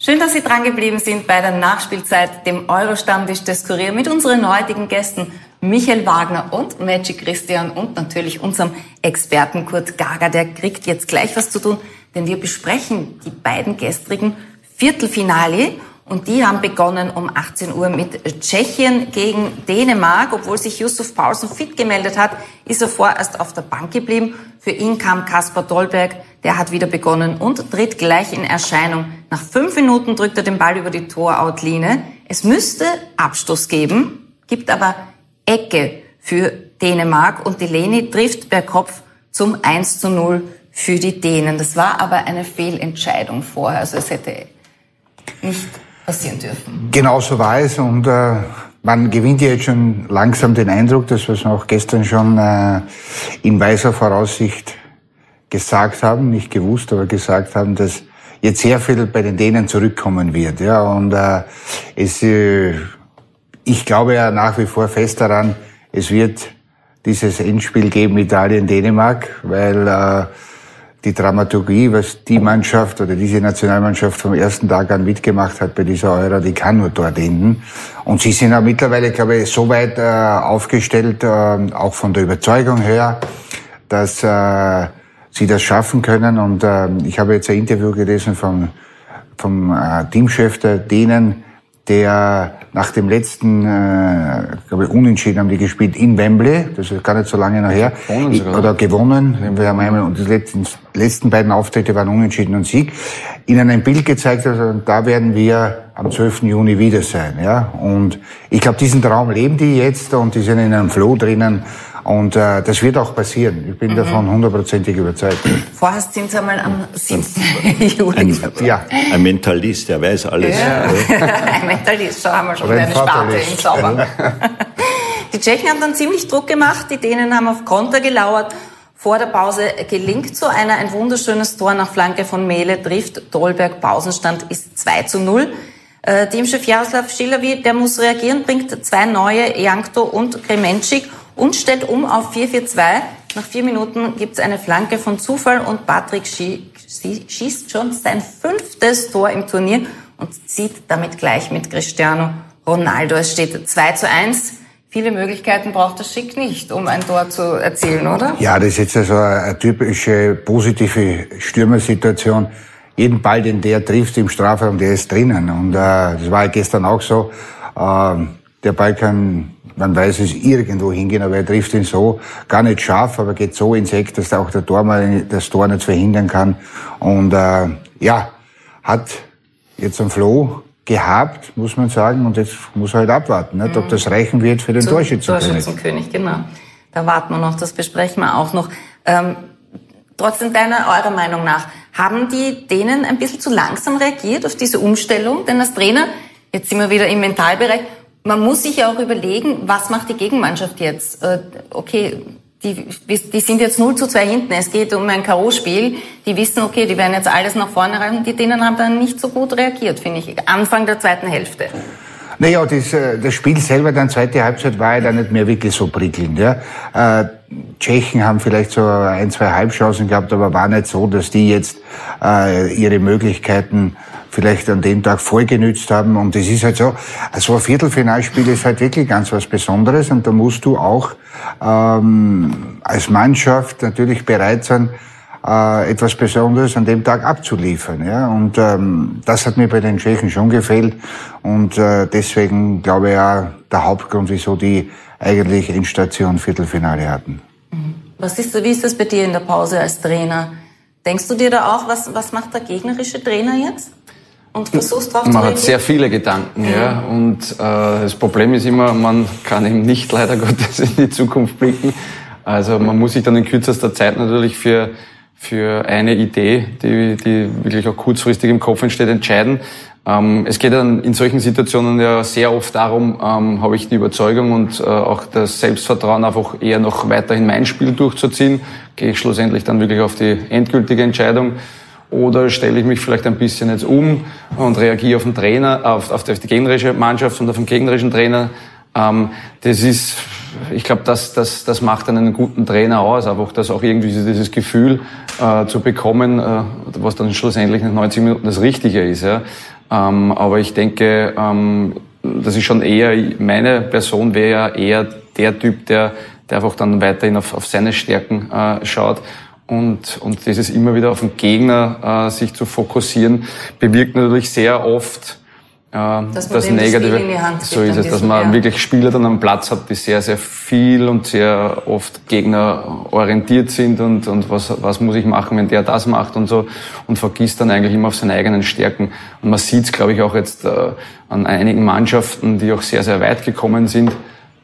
Schön, dass Sie dran geblieben sind bei der Nachspielzeit, dem Euro-Stammtisch des Kurier mit unseren heutigen Gästen Michael Wagner und Magic Christian und natürlich unserem Experten Kurt Gager. Der kriegt jetzt gleich was zu tun, denn wir besprechen die beiden gestrigen Viertelfinale und die haben begonnen um 18 Uhr mit Tschechien gegen Dänemark. Obwohl sich Yusuf Paulsen fit gemeldet hat, ist er vorerst auf der Bank geblieben. Für ihn kam Kaspar Dolberg, der hat wieder begonnen und tritt gleich in Erscheinung. Nach fünf Minuten drückt er den Ball über die Toroutlinie. Es müsste Abstoß geben, gibt aber Ecke für Dänemark und Delaney trifft per Kopf zum 1 zu 0 für die Dänen. Das war aber eine Fehlentscheidung vorher, also es hätte nicht passieren dürfen. Genau so war es und äh, man gewinnt ja jetzt schon langsam den Eindruck, das was wir auch gestern schon äh, in weiser Voraussicht gesagt haben, nicht gewusst, aber gesagt haben, dass jetzt sehr viel bei den Dänen zurückkommen wird. Ja, und äh, es, äh, ich glaube ja nach wie vor fest daran, es wird dieses Endspiel geben Italien-Dänemark, weil äh, die Dramaturgie, was die Mannschaft oder diese Nationalmannschaft vom ersten Tag an mitgemacht hat bei dieser Euro, die kann nur dort enden. Und sie sind auch mittlerweile, glaube ich, so weit äh, aufgestellt, äh, auch von der Überzeugung her, dass äh, sie das schaffen können. Und äh, ich habe jetzt ein Interview gelesen vom, vom äh, Teamchef der Dänen, der nach dem letzten, äh, glaube ich, Unentschieden haben die gespielt in Wembley, das ist gar nicht so lange noch her, Gewonnen sogar. oder gewonnen. Wir haben einmal, und die letzten, letzten beiden Auftritte waren Unentschieden und Sieg. Ihnen ein Bild gezeigt, also da werden wir am 12. Juni wieder sein, ja. Und ich glaube, diesen Traum leben die jetzt und die sind in einem Flow drinnen. Und äh, das wird auch passieren. Ich bin davon hundertprozentig überzeugt. Vorher sind sie einmal am 7. Juli. Ein, Ja. ein Mentalist, der weiß alles. Ja. Ein Mentalist, schau haben wir schon eine Sparte im Zauber. Die Tschechen haben dann ziemlich Druck gemacht, die Dänen haben auf Konter gelauert. Vor der Pause gelingt so einer ein wunderschönes Tor nach Flanke von Mele, trifft Dolberg, Pausenstand ist 2 zu 0. Äh, Teamchef Jaroslav Schilavi, der muss reagieren, bringt zwei neue, Jankto und Kremenschik und stellt um auf 4-4-2. Nach vier Minuten gibt's eine Flanke von Zufall und Patrick schie- schie- schießt schon sein fünftes Tor im Turnier und zieht damit gleich mit Cristiano Ronaldo. Es steht 2 zu 1. Viele Möglichkeiten braucht der Schick nicht, um ein Tor zu erzielen, oder? Ja, das ist jetzt also eine typische positive Stürmersituation. jeden Ball, den der trifft im Strafraum, der ist drinnen. Und äh, das war gestern auch so. Äh, der Ball kann, man weiß es, irgendwo hingehen, aber er trifft ihn so, gar nicht scharf, aber geht so ins Eck, dass auch der Tormann das Tor nicht verhindern kann. Und äh, ja, hat jetzt einen Floh gehabt, muss man sagen, und jetzt muss er halt abwarten, nicht, ob mhm. das reichen wird für den Torschützenkönig. Torschützenkönig, genau. Da warten wir noch, das besprechen wir auch noch. Ähm, trotzdem deiner, eurer Meinung nach, haben die denen ein bisschen zu langsam reagiert auf diese Umstellung? Denn als Trainer, jetzt sind wir wieder im Mentalbereich, man muss sich ja auch überlegen, was macht die Gegenmannschaft jetzt? Äh, okay, die, die sind jetzt 0 zu 2 hinten. Es geht um ein K.O.-Spiel. Die wissen, okay, die werden jetzt alles nach vorne rein. Die denen haben dann nicht so gut reagiert, finde ich. Anfang der zweiten Hälfte. Naja, das, äh, das Spiel selber, dann zweite Halbzeit, war ja dann nicht mehr wirklich so prickelnd. Ja. Äh, Tschechen haben vielleicht so ein, zwei Halbchancen gehabt, aber war nicht so, dass die jetzt ihre Möglichkeiten vielleicht an dem Tag voll genützt haben. Und es ist halt so, so ein Viertelfinalspiel ist halt wirklich ganz was Besonderes und da musst du auch ähm, als Mannschaft natürlich bereit sein, äh, etwas Besonderes an dem Tag abzuliefern. Ja? Und ähm, das hat mir bei den Tschechen schon gefehlt. Und äh, deswegen glaube ich ja der Hauptgrund, wieso die eigentlich Endstation Viertelfinale hatten. Mhm. Was ist, wie ist das bei dir in der Pause als Trainer? Denkst du dir da auch, was, was macht der gegnerische Trainer jetzt? Und versuchst drauf man zu Man hat sehr viele Gedanken, ja. ja. Und äh, das Problem ist immer, man kann eben nicht leider Gottes in die Zukunft blicken. Also man muss sich dann in kürzester Zeit natürlich für für eine Idee, die, die wirklich auch kurzfristig im Kopf entsteht, entscheiden. Ähm, es geht dann in solchen Situationen ja sehr oft darum, ähm, habe ich die Überzeugung und äh, auch das Selbstvertrauen einfach eher noch weiterhin mein Spiel durchzuziehen. Gehe ich schlussendlich dann wirklich auf die endgültige Entscheidung oder stelle ich mich vielleicht ein bisschen jetzt um und reagiere auf den Trainer, auf, auf die gegnerische Mannschaft und auf den gegnerischen Trainer. Ähm, das ist ich glaube, das, das, das macht einen guten Trainer aus, einfach das auch irgendwie dieses Gefühl äh, zu bekommen, äh, was dann schlussendlich nach 90 Minuten das Richtige ist. Ja. Ähm, aber ich denke, ähm, das ist schon eher, meine Person wäre ja eher der Typ, der, der einfach dann weiterhin auf, auf seine Stärken äh, schaut. Und, und dieses immer wieder auf den Gegner äh, sich zu fokussieren, bewirkt natürlich sehr oft, dass das Negative, das so ist es, dass man ja. wirklich Spieler dann am Platz hat, die sehr, sehr viel und sehr oft gegnerorientiert sind und, und was, was muss ich machen, wenn der das macht und so und vergisst dann eigentlich immer auf seine eigenen Stärken. Und man sieht es, glaube ich, auch jetzt äh, an einigen Mannschaften, die auch sehr, sehr weit gekommen sind,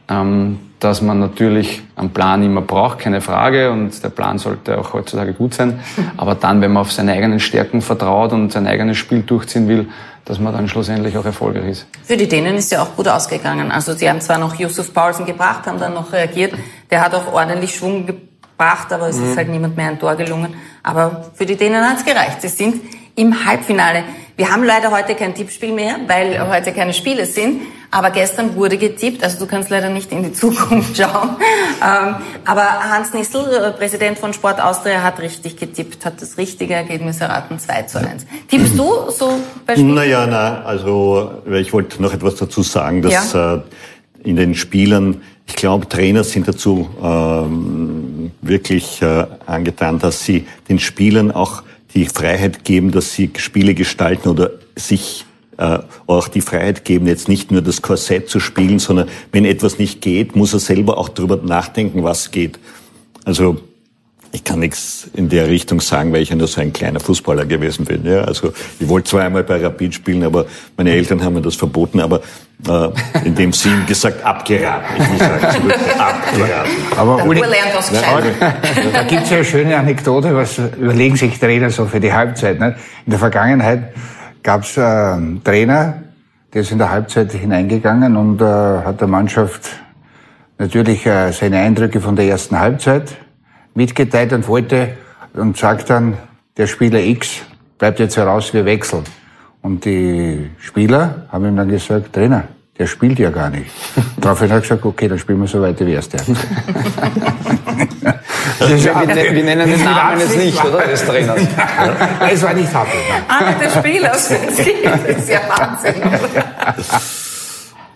ähm, dass man natürlich einen Plan immer braucht, keine Frage, und der Plan sollte auch heutzutage gut sein. Aber dann, wenn man auf seine eigenen Stärken vertraut und sein eigenes Spiel durchziehen will, dass man dann schlussendlich auch erfolgreich ist. Für die Dänen ist ja auch gut ausgegangen. Also sie haben zwar noch Yusuf Paulsen gebracht, haben dann noch reagiert. Der hat auch ordentlich Schwung gebracht, aber es mhm. ist halt niemand mehr ein Tor gelungen. Aber für die Dänen hat es gereicht. Sie sind im Halbfinale. Wir haben leider heute kein Tippspiel mehr, weil heute keine Spiele sind. Aber gestern wurde getippt, also du kannst leider nicht in die Zukunft schauen. Ähm, aber Hans Nissel, äh, Präsident von Sport Austria, hat richtig getippt, hat das richtige Ergebnis erraten, 2 zu 1. Tippst du so bei Spielen? Naja, na, also ich wollte noch etwas dazu sagen, dass ja? äh, in den Spielern, ich glaube, Trainer sind dazu ähm, wirklich äh, angetan, dass sie den Spielern auch die Freiheit geben, dass sie Spiele gestalten oder sich äh, auch die Freiheit geben, jetzt nicht nur das Korsett zu spielen, sondern wenn etwas nicht geht, muss er selber auch darüber nachdenken, was geht. Also ich kann nichts in der Richtung sagen, weil ich ja nur so ein kleiner Fußballer gewesen bin. Ja, also ich wollte zwar einmal bei Rapid spielen, aber meine Eltern haben mir das verboten. Aber äh, in dem Sinn gesagt abgeraten. Ich will sagen, abgeraten. Aber Uli, da gibt es ja eine schöne Anekdote, was überlegen sich Trainer so für die Halbzeit. Ne? In der Vergangenheit gab es äh, einen Trainer, der ist in der Halbzeit hineingegangen und äh, hat der Mannschaft natürlich äh, seine Eindrücke von der ersten Halbzeit mitgeteilt und wollte und sagt dann, der Spieler X bleibt jetzt heraus, wir wechseln. Und die Spieler haben ihm dann gesagt, Trainer, der spielt ja gar nicht. Daraufhin hat er gesagt, okay, dann spielen wir so weiter wie erste. wir, wir, nennen den Namen jetzt nicht, oder? Des Trainers. Es war nicht Happel. Ah, des Spielers. Das ist ja Wahnsinn.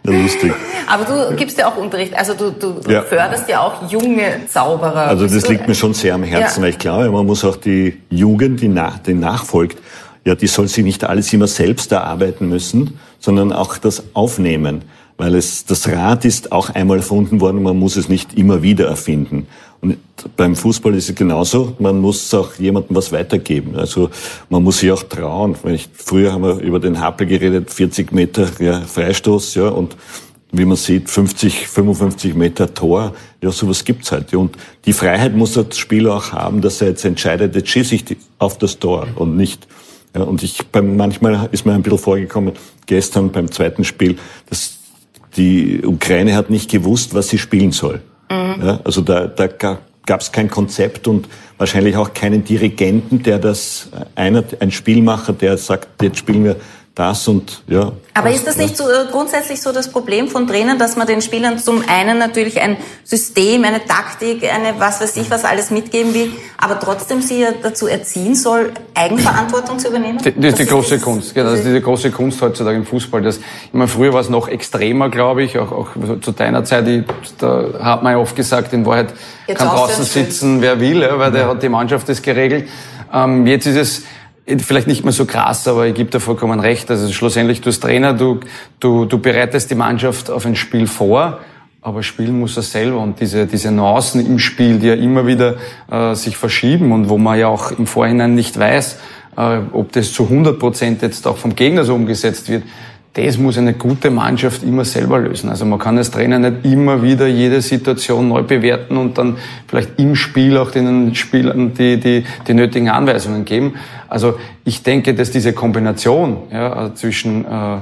Ja, lustig. Aber du gibst ja auch Unterricht, also du, du ja. förderst ja auch junge Zauberer. Also das liegt mir schon sehr am Herzen, ja. weil ich glaube, man muss auch die Jugend, die, nach, die nachfolgt, ja, die soll sich nicht alles immer selbst erarbeiten müssen, sondern auch das aufnehmen. Weil es, das Rad ist auch einmal erfunden worden, man muss es nicht immer wieder erfinden. Und beim Fußball ist es genauso, man muss auch jemandem was weitergeben. Also man muss sich auch trauen. Früher haben wir über den Happel geredet, 40 Meter ja, Freistoß, ja, und wie man sieht, 50, 55 Meter Tor, ja, sowas gibt's halt. Und die Freiheit muss der Spieler auch haben, dass er jetzt entscheidet, jetzt schieße ich auf das Tor und nicht. Ja, und ich, beim, manchmal ist mir ein bisschen vorgekommen, gestern beim zweiten Spiel, dass die Ukraine hat nicht gewusst, was sie spielen soll. Mhm. Ja, also da, da gab es kein Konzept und wahrscheinlich auch keinen Dirigenten, der das, einer, ein Spielmacher, der sagt, jetzt spielen wir das und ja. Aber ist das nicht so äh, grundsätzlich so das Problem von Trainern, dass man den Spielern zum einen natürlich ein System, eine Taktik, eine was weiß ich was alles mitgeben will, aber trotzdem sie ja dazu erziehen soll, Eigenverantwortung zu übernehmen? Das, das ist die große ist, Kunst, genau, das ist diese große Kunst heutzutage im Fußball. Das, ich meine, früher war es noch extremer, glaube ich, auch, auch zu deiner Zeit, ich, da hat man ja oft gesagt, in Wahrheit jetzt kann draußen sitzen, wer will, ja, weil der hat die Mannschaft das geregelt. Ähm, jetzt ist es vielleicht nicht mehr so krass, aber ich gebe dir vollkommen recht. Also schlussendlich, du als Trainer, du, du, du bereitest die Mannschaft auf ein Spiel vor, aber spielen muss er selber. Und diese, diese Nuancen im Spiel, die ja immer wieder äh, sich verschieben und wo man ja auch im Vorhinein nicht weiß, äh, ob das zu 100 Prozent jetzt auch vom Gegner so umgesetzt wird, das muss eine gute Mannschaft immer selber lösen. Also man kann als Trainer nicht immer wieder jede Situation neu bewerten und dann vielleicht im Spiel auch den Spielern die, die, die nötigen Anweisungen geben. Also ich denke, dass diese Kombination ja, zwischen äh,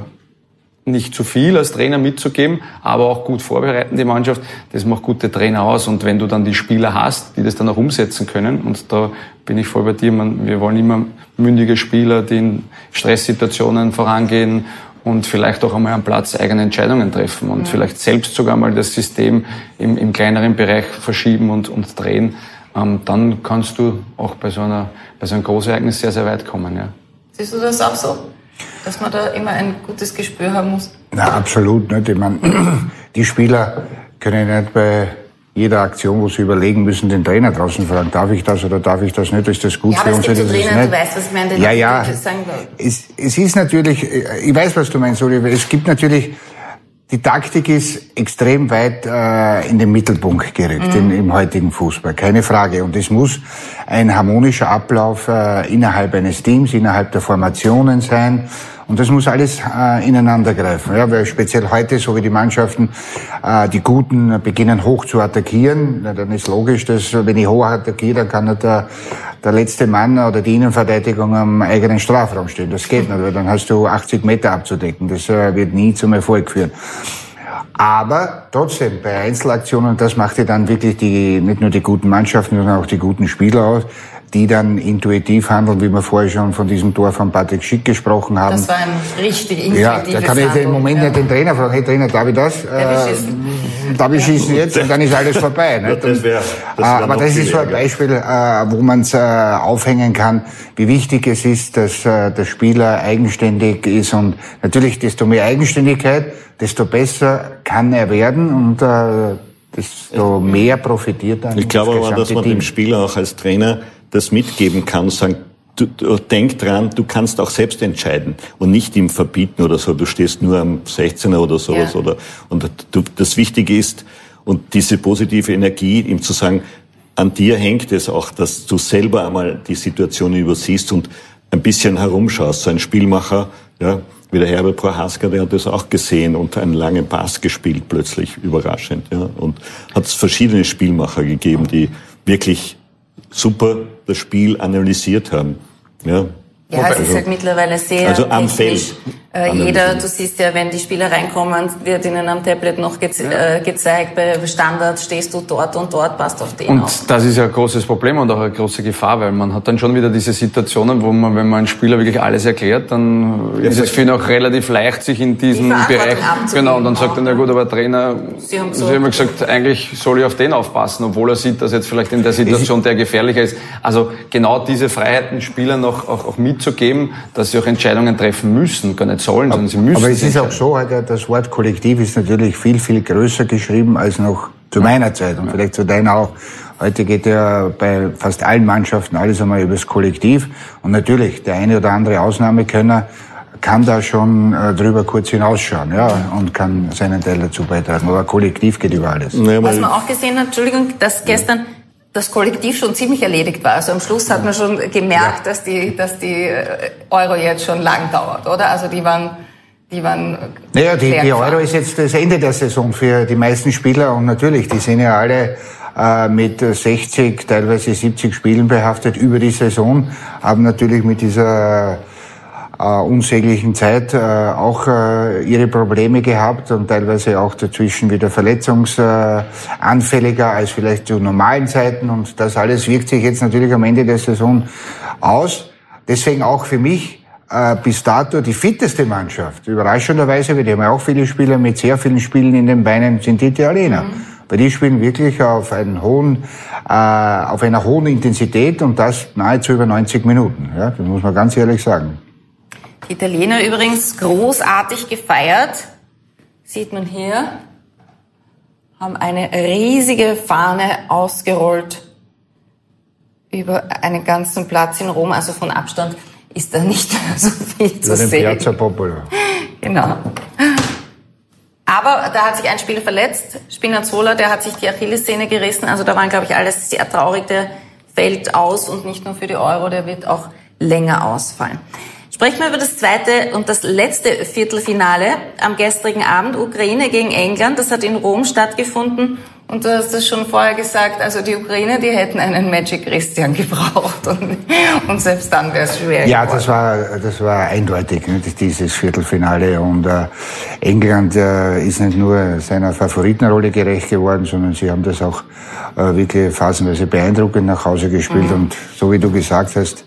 nicht zu viel als Trainer mitzugeben, aber auch gut vorbereiten die Mannschaft, das macht gute Trainer aus. Und wenn du dann die Spieler hast, die das dann auch umsetzen können, und da bin ich voll bei dir, man, wir wollen immer mündige Spieler, die in Stresssituationen vorangehen und vielleicht auch einmal am Platz eigene Entscheidungen treffen und ja. vielleicht selbst sogar mal das System im, im kleineren Bereich verschieben und, und drehen, ähm, dann kannst du auch bei so, einer, bei so einem Großereignis sehr, sehr weit kommen. Ja. Siehst du das auch so? Dass man da immer ein gutes Gespür haben muss? Na, absolut nicht. Ich meine, die Spieler können nicht bei jeder Aktion, wo sie überlegen müssen, den Trainer draußen fragen, darf ich das oder darf ich das nicht, ist das gut ja, für uns? oder ist Trainer, nicht? Du weißt, was ich meine, ja, ja, es, es ist natürlich, ich weiß, was du meinst, Oliver, es gibt natürlich, die Taktik ist extrem weit äh, in den Mittelpunkt gerückt mhm. in, im heutigen Fußball, keine Frage. Und es muss ein harmonischer Ablauf äh, innerhalb eines Teams, innerhalb der Formationen sein. Und das muss alles äh, ineinander greifen. Ja, weil speziell heute, so wie die Mannschaften, äh, die Guten beginnen hoch zu attackieren. Ja, dann ist logisch, dass wenn ich hoch attackiere, dann kann der, der letzte Mann oder die Innenverteidigung am eigenen Strafraum stehen. Das geht nicht, weil dann hast du 80 Meter abzudecken. Das äh, wird nie zum Erfolg führen. Aber trotzdem, bei Einzelaktionen, das macht ja dann wirklich die, nicht nur die guten Mannschaften, sondern auch die guten Spieler aus, die dann intuitiv handeln, wie wir vorher schon von diesem Tor von Patrick Schick gesprochen haben. Das war ein richtig intuitives Ja, da kann ich im Moment ja. nicht den Trainer fragen, hey Trainer, darf ich das? Darf ich schießen? Äh, darf ich schießen jetzt? Und dann ist alles vorbei. Ne? das wär, das wär aber das ist so ein Beispiel, äh, wo man es äh, aufhängen kann, wie wichtig es ist, dass der Spieler eigenständig ist und natürlich desto mehr Eigenständigkeit, desto besser kann er werden und desto mehr profitiert dann Ich glaube aber, dass man Team. dem Spieler auch als Trainer das mitgeben kann sagen, du, du, denk dran, du kannst auch selbst entscheiden und nicht ihm verbieten oder so, du stehst nur am 16er oder sowas ja. oder, und du, das Wichtige ist, und diese positive Energie, ihm zu sagen, an dir hängt es auch, dass du selber einmal die Situation übersiehst und ein bisschen herumschaust. So ein Spielmacher, ja, wie der Herbert Prohaska, der hat das auch gesehen und einen langen Pass gespielt plötzlich, überraschend, ja, und hat es verschiedene Spielmacher gegeben, die wirklich super das Spiel analysiert haben. Ja, ja, es ist halt mittlerweile sehr also am Feld. Äh, jeder, du siehst ja, wenn die Spieler reinkommen, wird ihnen am Tablet noch ge ja. äh, gezeigt, bei Standards stehst du dort und dort, passt auf den Und auf. das ist ja ein großes Problem und auch eine große Gefahr, weil man hat dann schon wieder diese Situationen, wo man, wenn man einem Spieler wirklich alles erklärt, dann ja, ist es für ihn auch relativ leicht, sich in diesem die Bereich, genau, und dann sagt er, na gut, aber Trainer, Sie haben, so Sie haben gesagt, eigentlich soll ich auf den aufpassen, obwohl er sieht, dass jetzt vielleicht in der Situation der gefährlicher ist. Also genau diese Freiheiten Spielern auch, auch, auch mitzugeben, dass sie auch Entscheidungen treffen müssen, gar nicht sollen, sondern sie müssen. Aber es ist auch so, das Wort Kollektiv ist natürlich viel, viel größer geschrieben als noch zu meiner Zeit und vielleicht zu deiner auch. Heute geht ja bei fast allen Mannschaften alles einmal übers Kollektiv. Und natürlich, der eine oder andere Ausnahmekönner kann da schon äh, drüber kurz hinausschauen ja, und kann seinen Teil dazu beitragen. Aber kollektiv geht über alles. Ja, Was man auch gesehen hat, Entschuldigung, dass gestern das Kollektiv schon ziemlich erledigt war. Also am Schluss hat man schon gemerkt, ja. dass die, dass die äh, Euro jetzt schon lang dauert, oder? Also die waren, die waren. Naja, die, die Euro ist jetzt das Ende der Saison für die meisten Spieler und natürlich, die sind ja alle äh, mit 60, teilweise 70 Spielen behaftet über die Saison, haben natürlich mit dieser äh, unsäglichen Zeit äh, auch äh, ihre Probleme gehabt und teilweise auch dazwischen wieder verletzungsanfälliger als vielleicht zu normalen Zeiten und das alles wirkt sich jetzt natürlich am Ende der Saison aus. Deswegen auch für mich äh, bis dato die fitteste Mannschaft. Überraschenderweise, wir haben ja auch viele Spieler mit sehr vielen Spielen in den Beinen, sind die Italiener. Mhm. Weil die spielen wirklich auf einen hohen, äh, auf einer hohen Intensität und das nahezu über 90 Minuten. Ja, das muss man ganz ehrlich sagen. Die Italiener übrigens großartig gefeiert. Sieht man hier. Haben eine riesige Fahne ausgerollt über einen ganzen Platz in Rom. Also von Abstand ist da nicht so viel zu sehen. Piazza Popolo. Genau. Aber da hat sich ein Spieler verletzt, Spinazzola, der hat sich die Achillessehne gerissen. Also da waren, glaube ich, alles sehr traurig. Der fällt aus und nicht nur für die Euro, der wird auch länger ausfallen. Sprechen wir über das zweite und das letzte Viertelfinale am gestrigen Abend, Ukraine gegen England. Das hat in Rom stattgefunden. Und du hast es schon vorher gesagt, also die Ukraine, die hätten einen Magic Christian gebraucht und, und selbst dann wäre es schwer. Ja, das war, das war eindeutig, ne, dieses Viertelfinale. Und äh, England äh, ist nicht nur seiner Favoritenrolle gerecht geworden, sondern sie haben das auch äh, wirklich phasenweise beeindruckend nach Hause gespielt. Mhm. Und so wie du gesagt hast,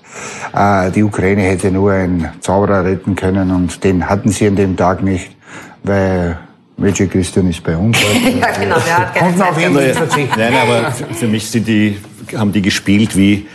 äh, die Ukraine hätte nur einen Zauberer retten können und den hatten sie an dem Tag nicht, weil welche Christian ist bei uns? ja, genau, der hat keine Zeit. Auf jeden verzichten. Nein, aber für mich sind die, haben die gespielt wie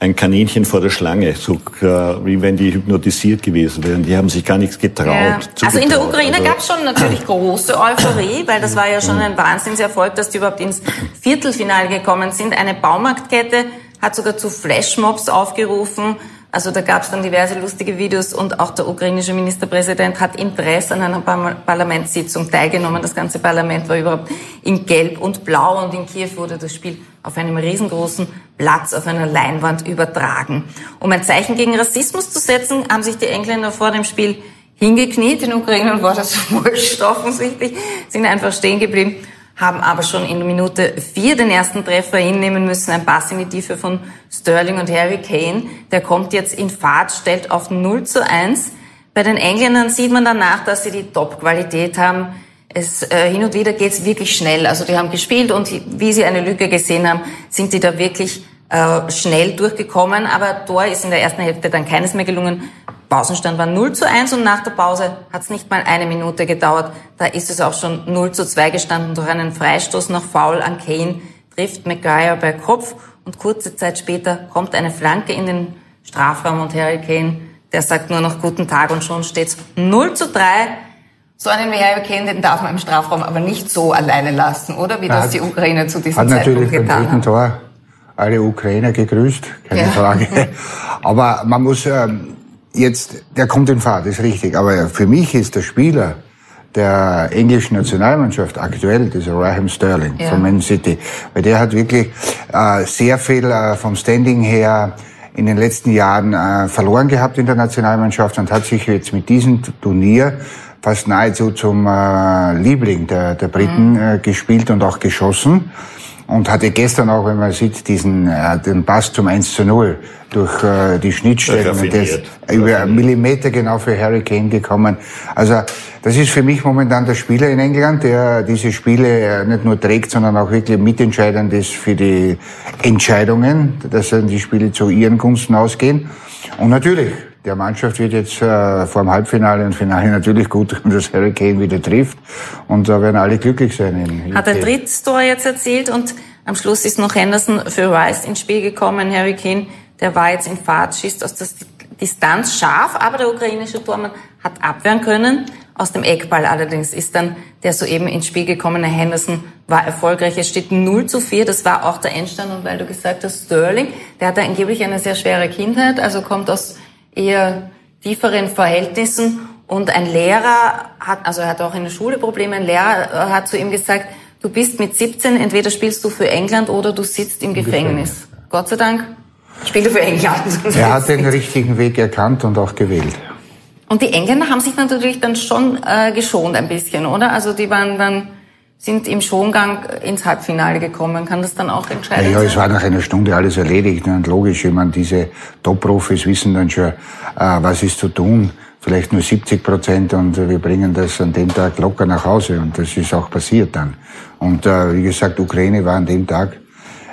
ein Kaninchen vor der Schlange, so äh, wie wenn die hypnotisiert gewesen wären. Die haben sich gar nichts getraut. Ja. Also in der Ukraine also, gab es schon natürlich große Euphorie, weil das war ja schon ein Wahnsinnserfolg, dass die überhaupt ins Viertelfinale gekommen sind. Eine Baumarktkette hat sogar zu Flashmobs aufgerufen. Also da gab es dann diverse lustige Videos und auch der ukrainische Ministerpräsident hat in Brest an einer Parlamentssitzung teilgenommen. Das ganze Parlament war überhaupt in Gelb und Blau und in Kiew wurde das Spiel auf einem riesengroßen Platz auf einer Leinwand übertragen. Um ein Zeichen gegen Rassismus zu setzen, haben sich die Engländer vor dem Spiel hingekniet. In Ukraine war das wurscht offensichtlich, sind einfach stehen geblieben haben aber schon in Minute vier den ersten Treffer hinnehmen müssen. Ein Pass in die Tiefe von Sterling und Harry Kane. Der kommt jetzt in Fahrt, stellt auf 0 zu 1. Bei den Engländern sieht man danach, dass sie die Top-Qualität haben. Es, äh, hin und wieder geht's wirklich schnell. Also die haben gespielt und wie sie eine Lücke gesehen haben, sind die da wirklich äh, schnell durchgekommen. Aber Tor ist in der ersten Hälfte dann keines mehr gelungen. Pausenstand war 0 zu 1 und nach der Pause hat es nicht mal eine Minute gedauert. Da ist es auch schon 0 zu 2 gestanden durch einen Freistoß nach Foul an Kane, trifft Maguire bei Kopf und kurze Zeit später kommt eine Flanke in den Strafraum und Harry Kane, der sagt nur noch guten Tag und schon steht's 0 zu 3. So einen wie Harry Kane, den darf man im Strafraum aber nicht so alleine lassen, oder? Wie das die Ukraine zu diesem hat Zeitpunkt natürlich getan hat. Tor alle Ukrainer gegrüßt, keine ja. Frage. Aber man muss ähm, jetzt, der kommt in Fahrt, ist richtig. Aber für mich ist der Spieler der englischen Nationalmannschaft aktuell, dieser Raheem Sterling ja. von Man City. Weil der hat wirklich äh, sehr viel äh, vom Standing her in den letzten Jahren äh, verloren gehabt in der Nationalmannschaft und hat sich jetzt mit diesem Turnier fast nahezu zum äh, Liebling der, der Briten mhm. äh, gespielt und auch geschossen und hatte gestern auch, wenn man sieht, diesen äh, den Pass zum 1 zu 0 durch äh, die Schnittstellen und das über Millimeter genau für Harry Kane gekommen. Also das ist für mich momentan der Spieler in England, der diese Spiele äh, nicht nur trägt, sondern auch wirklich mitentscheidend ist für die Entscheidungen, dass dann die Spiele zu ihren Gunsten ausgehen. Und natürlich, der Mannschaft wird jetzt äh, vor dem Halbfinale und Finale natürlich gut, dass Harry Kane wieder trifft. Und da werden alle glücklich sein. Hat ein Dritttor jetzt erzielt und am Schluss ist noch Henderson für Rice ins Spiel gekommen. Harry Kane, der war jetzt in Fahrt, schießt aus der Distanz scharf, aber der ukrainische Tormann hat abwehren können. aus dem Eckball allerdings ist dann der soeben ins Spiel gekommene Henderson war erfolgreich. Es steht 0 zu 4, das war auch der Endstand. Und weil du gesagt hast, Sterling, der hatte angeblich eine sehr schwere Kindheit, also kommt aus eher tieferen Verhältnissen. Und ein Lehrer hat, also er hat auch in der Schule Probleme, ein Lehrer hat zu ihm gesagt, du bist mit 17, entweder spielst du für England oder du sitzt im Gefängnis. Gott sei Dank spielt er für England. Er hat den richtigen Weg erkannt und auch gewählt. Und die Engländer haben sich natürlich dann schon äh, geschont ein bisschen, oder? Also die waren dann sind im Schongang ins Halbfinale gekommen. Kann das dann auch entscheiden? Ja, es war nach einer Stunde alles erledigt und logisch. Ich meine, diese Top-Profis wissen dann schon, äh, was ist zu tun. Vielleicht nur 70 Prozent und wir bringen das an dem Tag locker nach Hause und das ist auch passiert dann. Und äh, wie gesagt, Ukraine war an dem Tag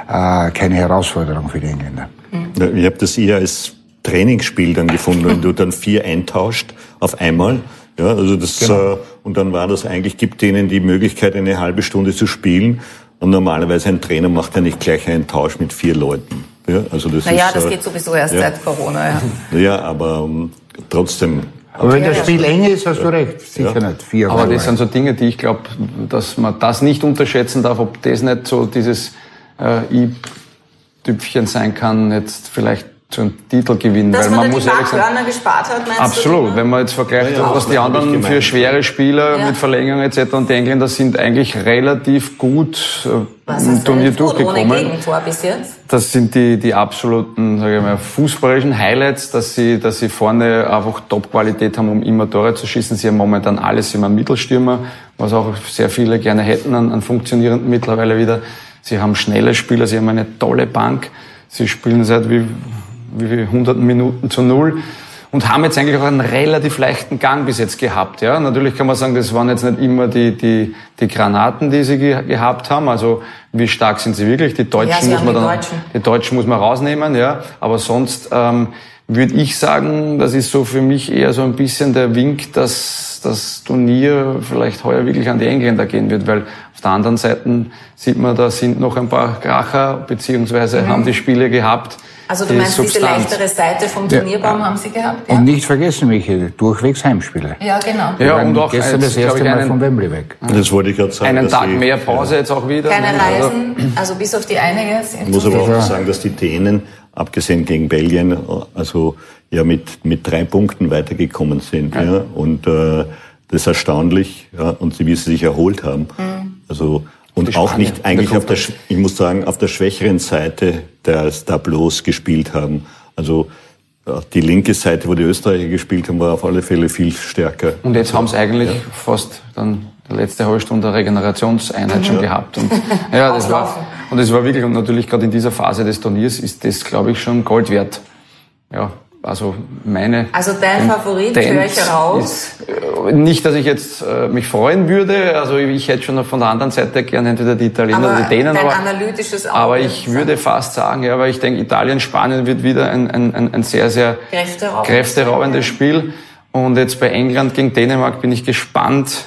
äh, keine Herausforderung für die Engländer. Mhm. Ich habe das eher als Trainingsspiel dann gefunden, wenn du dann vier eintauscht auf einmal. Ja, also das, genau. äh, und dann war das eigentlich, gibt denen die Möglichkeit, eine halbe Stunde zu spielen. Und normalerweise ein Trainer macht ja nicht gleich einen Tausch mit vier Leuten. Ja, also das naja, ist, das äh, geht sowieso erst ja. seit Corona, ja. Ja, aber um, ähm, trotzdem. Aber wenn das Spiel eng ist, hast du recht. Sicher ja. nicht. Vier aber das sind so Dinge, die ich glaube, dass man das nicht unterschätzen darf, ob das nicht so dieses äh, i-Tüpfchen sein kann, jetzt vielleicht zum Titel gewinnen. Dass weil man, man muss ehrlich sagen, gespart hat, meinst Absolut. Du? Wenn man jetzt vergleicht, ja, was die anderen für schwere Spieler ja. mit Verlängerung etc. und die Engländer sind eigentlich relativ gut äh, im Turnier durchgekommen. Ohne bis jetzt? Das sind die, die absoluten, sage ich mal, fußballerischen Highlights, dass sie, dass sie vorne einfach Top-Qualität haben, um immer Tore zu schießen. Sie haben momentan alles immer Mittelstürmer, was auch sehr viele gerne hätten an, an funktionierenden mittlerweile wieder. Sie haben schnelle Spieler, sie haben eine tolle Bank. Sie spielen seit wie wie viel, hunderten Minuten zu null und haben jetzt eigentlich auch einen relativ leichten Gang bis jetzt gehabt. Ja, natürlich kann man sagen, das waren jetzt nicht immer die die die Granaten, die sie ge gehabt haben. Also wie stark sind sie wirklich? Die Deutschen ja, muss man dann, Deutschen. die Deutschen muss man rausnehmen, ja. Aber sonst ähm, würde ich sagen, das ist so für mich eher so ein bisschen der Wink, dass das Turnier vielleicht heuer wirklich an die Engländer gehen wird, weil auf der anderen Seite sieht man, da sind noch ein paar Kracher beziehungsweise mhm. haben die Spiele gehabt also du meinst Substanz. diese leichtere Seite vom Turnierbaum ja. haben Sie gehabt? Ja? Und nicht vergessen, Michael, durchwegs Heimspiele. Ja, genau. Ja, und auch gestern das erste Mal von Wembley weg. Das wollte ich gerade sagen. Einen Tag mehr Pause ja. jetzt auch wieder. Keine Reisen, also bis auf die einige. Ich muss aber auch sagen, dass die Dänen, abgesehen gegen Belgien, also ja mit, mit drei Punkten weitergekommen sind. Ja. ja. Und äh, das ist erstaunlich. Ja, und sie, wie sie sich erholt haben. Mhm. Also und auch nicht eigentlich auf der, ich muss sagen, auf der schwächeren Seite der Tableaus gespielt haben. Also die linke Seite, wo die Österreicher gespielt haben, war auf alle Fälle viel stärker. Und jetzt haben sie eigentlich ja. fast dann die letzte halbe Stunde Regenerationseinheit schon gehabt. Und, ja, das war, und es war wirklich, und natürlich gerade in dieser Phase des Turniers ist das, glaube ich, schon Gold wert. Ja, also meine. Also dein Favorit höre ich heraus. Äh, nicht, dass ich jetzt äh, mich freuen würde. Also ich hätte schon von der anderen Seite gern entweder die Italiener aber oder die Dänen. Aber, analytisches Auge aber ich würde fast sagen, ja, weil ich denke, Italien, Spanien wird wieder ein, ein, ein sehr, sehr kräfteraubendes Spiel. Und jetzt bei England gegen Dänemark bin ich gespannt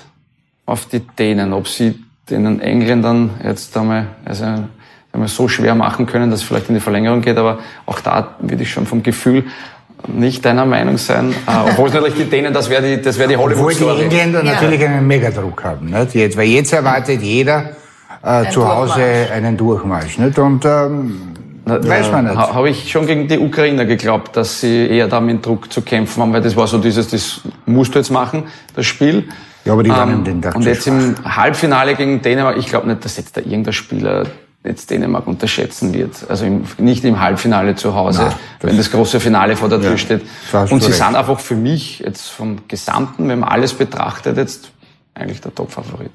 auf die Dänen, ob sie den Engländern jetzt einmal, also einmal so schwer machen können, dass es vielleicht in die Verlängerung geht. Aber auch da würde ich schon vom Gefühl nicht deiner Meinung sein, äh, obwohl es natürlich die Dänen, das wäre die, das wäre die Hollywood-Story. Obwohl die Engländer ja. natürlich einen Megadruck haben, nicht? Jetzt, weil jetzt erwartet jeder äh, zu Hause einen Durchmarsch, nicht? Und ähm, Na, weiß man nicht. Habe ich schon gegen die Ukrainer geglaubt, dass sie eher da mit Druck zu kämpfen haben, weil das war so dieses, das musst du jetzt machen, das Spiel. Ja, aber die waren ähm, den Tag Und jetzt im Halbfinale gegen Dänemark, ich glaube nicht, dass jetzt da irgendein Spieler jetzt Dänemark unterschätzen wird. Also im, nicht im Halbfinale zu Hause, Nein, das wenn das große Finale vor der Tür ja, steht. Und sie recht. sind einfach für mich jetzt vom Gesamten, wenn man alles betrachtet, jetzt eigentlich der Top-Favorit.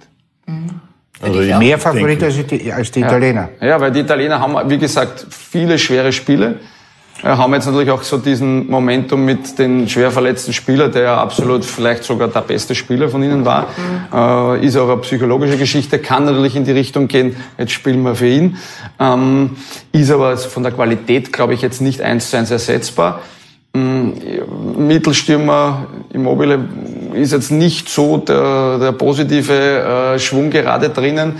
Mhm. Also mehr Favorit als die, als die Italiener. Ja. ja, weil die Italiener haben, wie gesagt, viele schwere Spiele haben jetzt natürlich auch so diesen Momentum mit den schwer verletzten Spieler, der ja absolut vielleicht sogar der beste Spieler von ihnen war. Mhm. Äh, ist auch eine psychologische Geschichte, kann natürlich in die Richtung gehen, jetzt spielen wir für ihn. Ähm, ist aber von der Qualität, glaube ich, jetzt nicht eins zu eins ersetzbar. Ähm, Mittelstürmer Immobile ist jetzt nicht so der, der positive äh, Schwung gerade drinnen.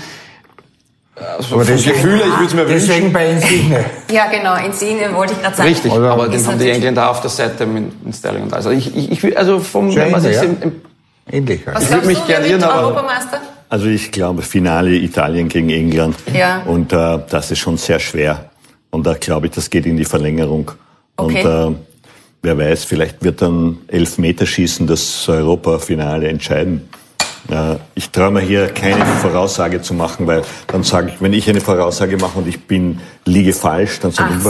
Also aber deswegen, Gefühle, ich würde es mir deswegen wünschen. bei Insigne. Ja, genau, Insigne wollte ich gerade sagen. Richtig, aber den haben die Engländer auf der Seite mit, mit Sterling und also ich, ich, ich also vom, wenn man sich im, im ähnlich. Was Ich würd glaubst mich gerne aber- Europameister? Also ich glaube, Finale Italien gegen England. Ja. Und äh, das ist schon sehr schwer. Und da glaube ich, das geht in die Verlängerung. Okay. Und äh, wer weiß, vielleicht wird dann Elfmeterschießen das Europafinale entscheiden. Äh, ich traue mir hier keine Voraussage zu machen, weil dann sage ich, wenn ich eine Voraussage mache und ich bin liege falsch, dann sage ich so.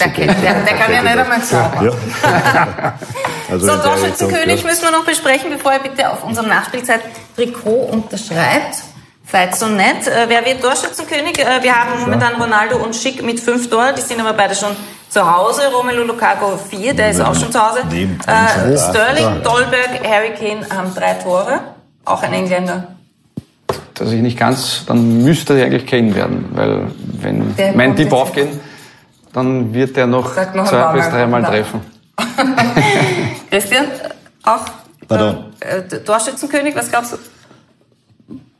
Der, kennt- der, der kann ja nicht einmal zaubern. Ja. Also So, der Torschützenkönig müssen wir noch besprechen, bevor ihr bitte auf unserem Nachspielzeit-Trikot unterschreibt. Seid so nett. Äh, wer wird Torschützenkönig? Äh, wir haben momentan Ronaldo und Schick mit fünf Toren. Die sind aber beide schon zu Hause. Romelu Lukaku vier, der ist auch schon zu Hause. Äh. Sterling, Dolberg, Harry Kane haben drei Tore. Auch ein Engländer. dass ich nicht ganz, dann müsste er eigentlich Kane werden, weil wenn Der mein Tipp aufgehen, dann wird er noch noch zwei bis Mal. dreimal Ja. treffen. Christian, auch Pardon. äh, Torschützenkönig, was glaubst du?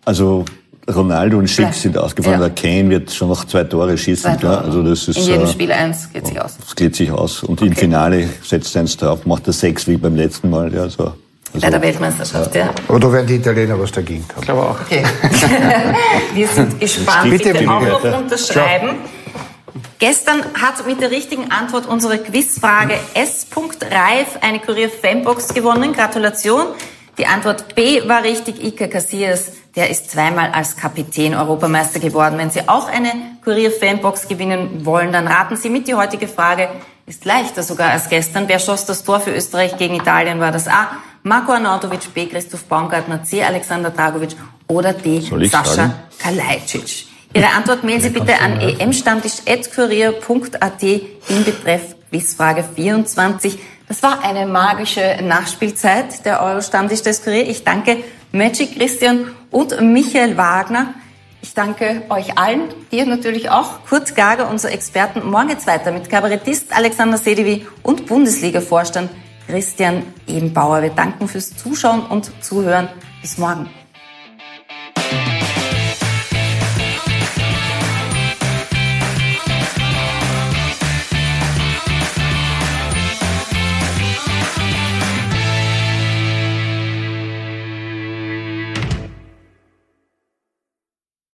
Also Ronaldo und Schick Ja. sind ausgefallen. Ja. Der Kane wird schon noch zwei Tore schießen. Zwei Klar. Tore. Also das ist In jedem äh, Spiel eins geht sich aus. Das geht sich aus. Und im Finale setzt er eins drauf, macht er sechs wie beim letzten Mal. Ja, so. Also, Bei der Weltmeisterschaft, ja. Oder werden die Italiener was dagegen haben? Ich glaube auch. Okay. Wir sind gespannt. Bitte, Bitte auch noch unterschreiben. Gestern hat mit der richtigen Antwort unsere Quizfrage S. Reif eine Kurier-Fanbox gewonnen. Gratulation. Die Antwort B war richtig. Ike Casillas, der ist zweimal als Kapitän Europameister geworden. Wenn Sie auch eine Kurier-Fanbox gewinnen wollen, dann raten Sie mit. Die heutige Frage ist leichter sogar als gestern. Wer schoss das Tor für Österreich gegen Italien? War das A. Marco Arnautovic, B. Christoph Baumgartner, C. Alexander Dragovic oder D. Sascha? Kalajdzic. Ihre Antwort mailen Sie bitte an emstammtisch.kurier.at im Betreff Quizfrage 24. Das war eine magische Nachspielzeit der Euro-Stammtisch des Kurier. Ich danke Magic Christian und Michael Wagner. Ich danke euch allen, dir natürlich auch. Kurt Gager, unser Experten. Morgen geht's weiter mit Kabarettist Alexander Sedewi und Bundesliga-Vorstand Christian Ebenbauer. Wir danken fürs Zuschauen und Zuhören. Bis morgen.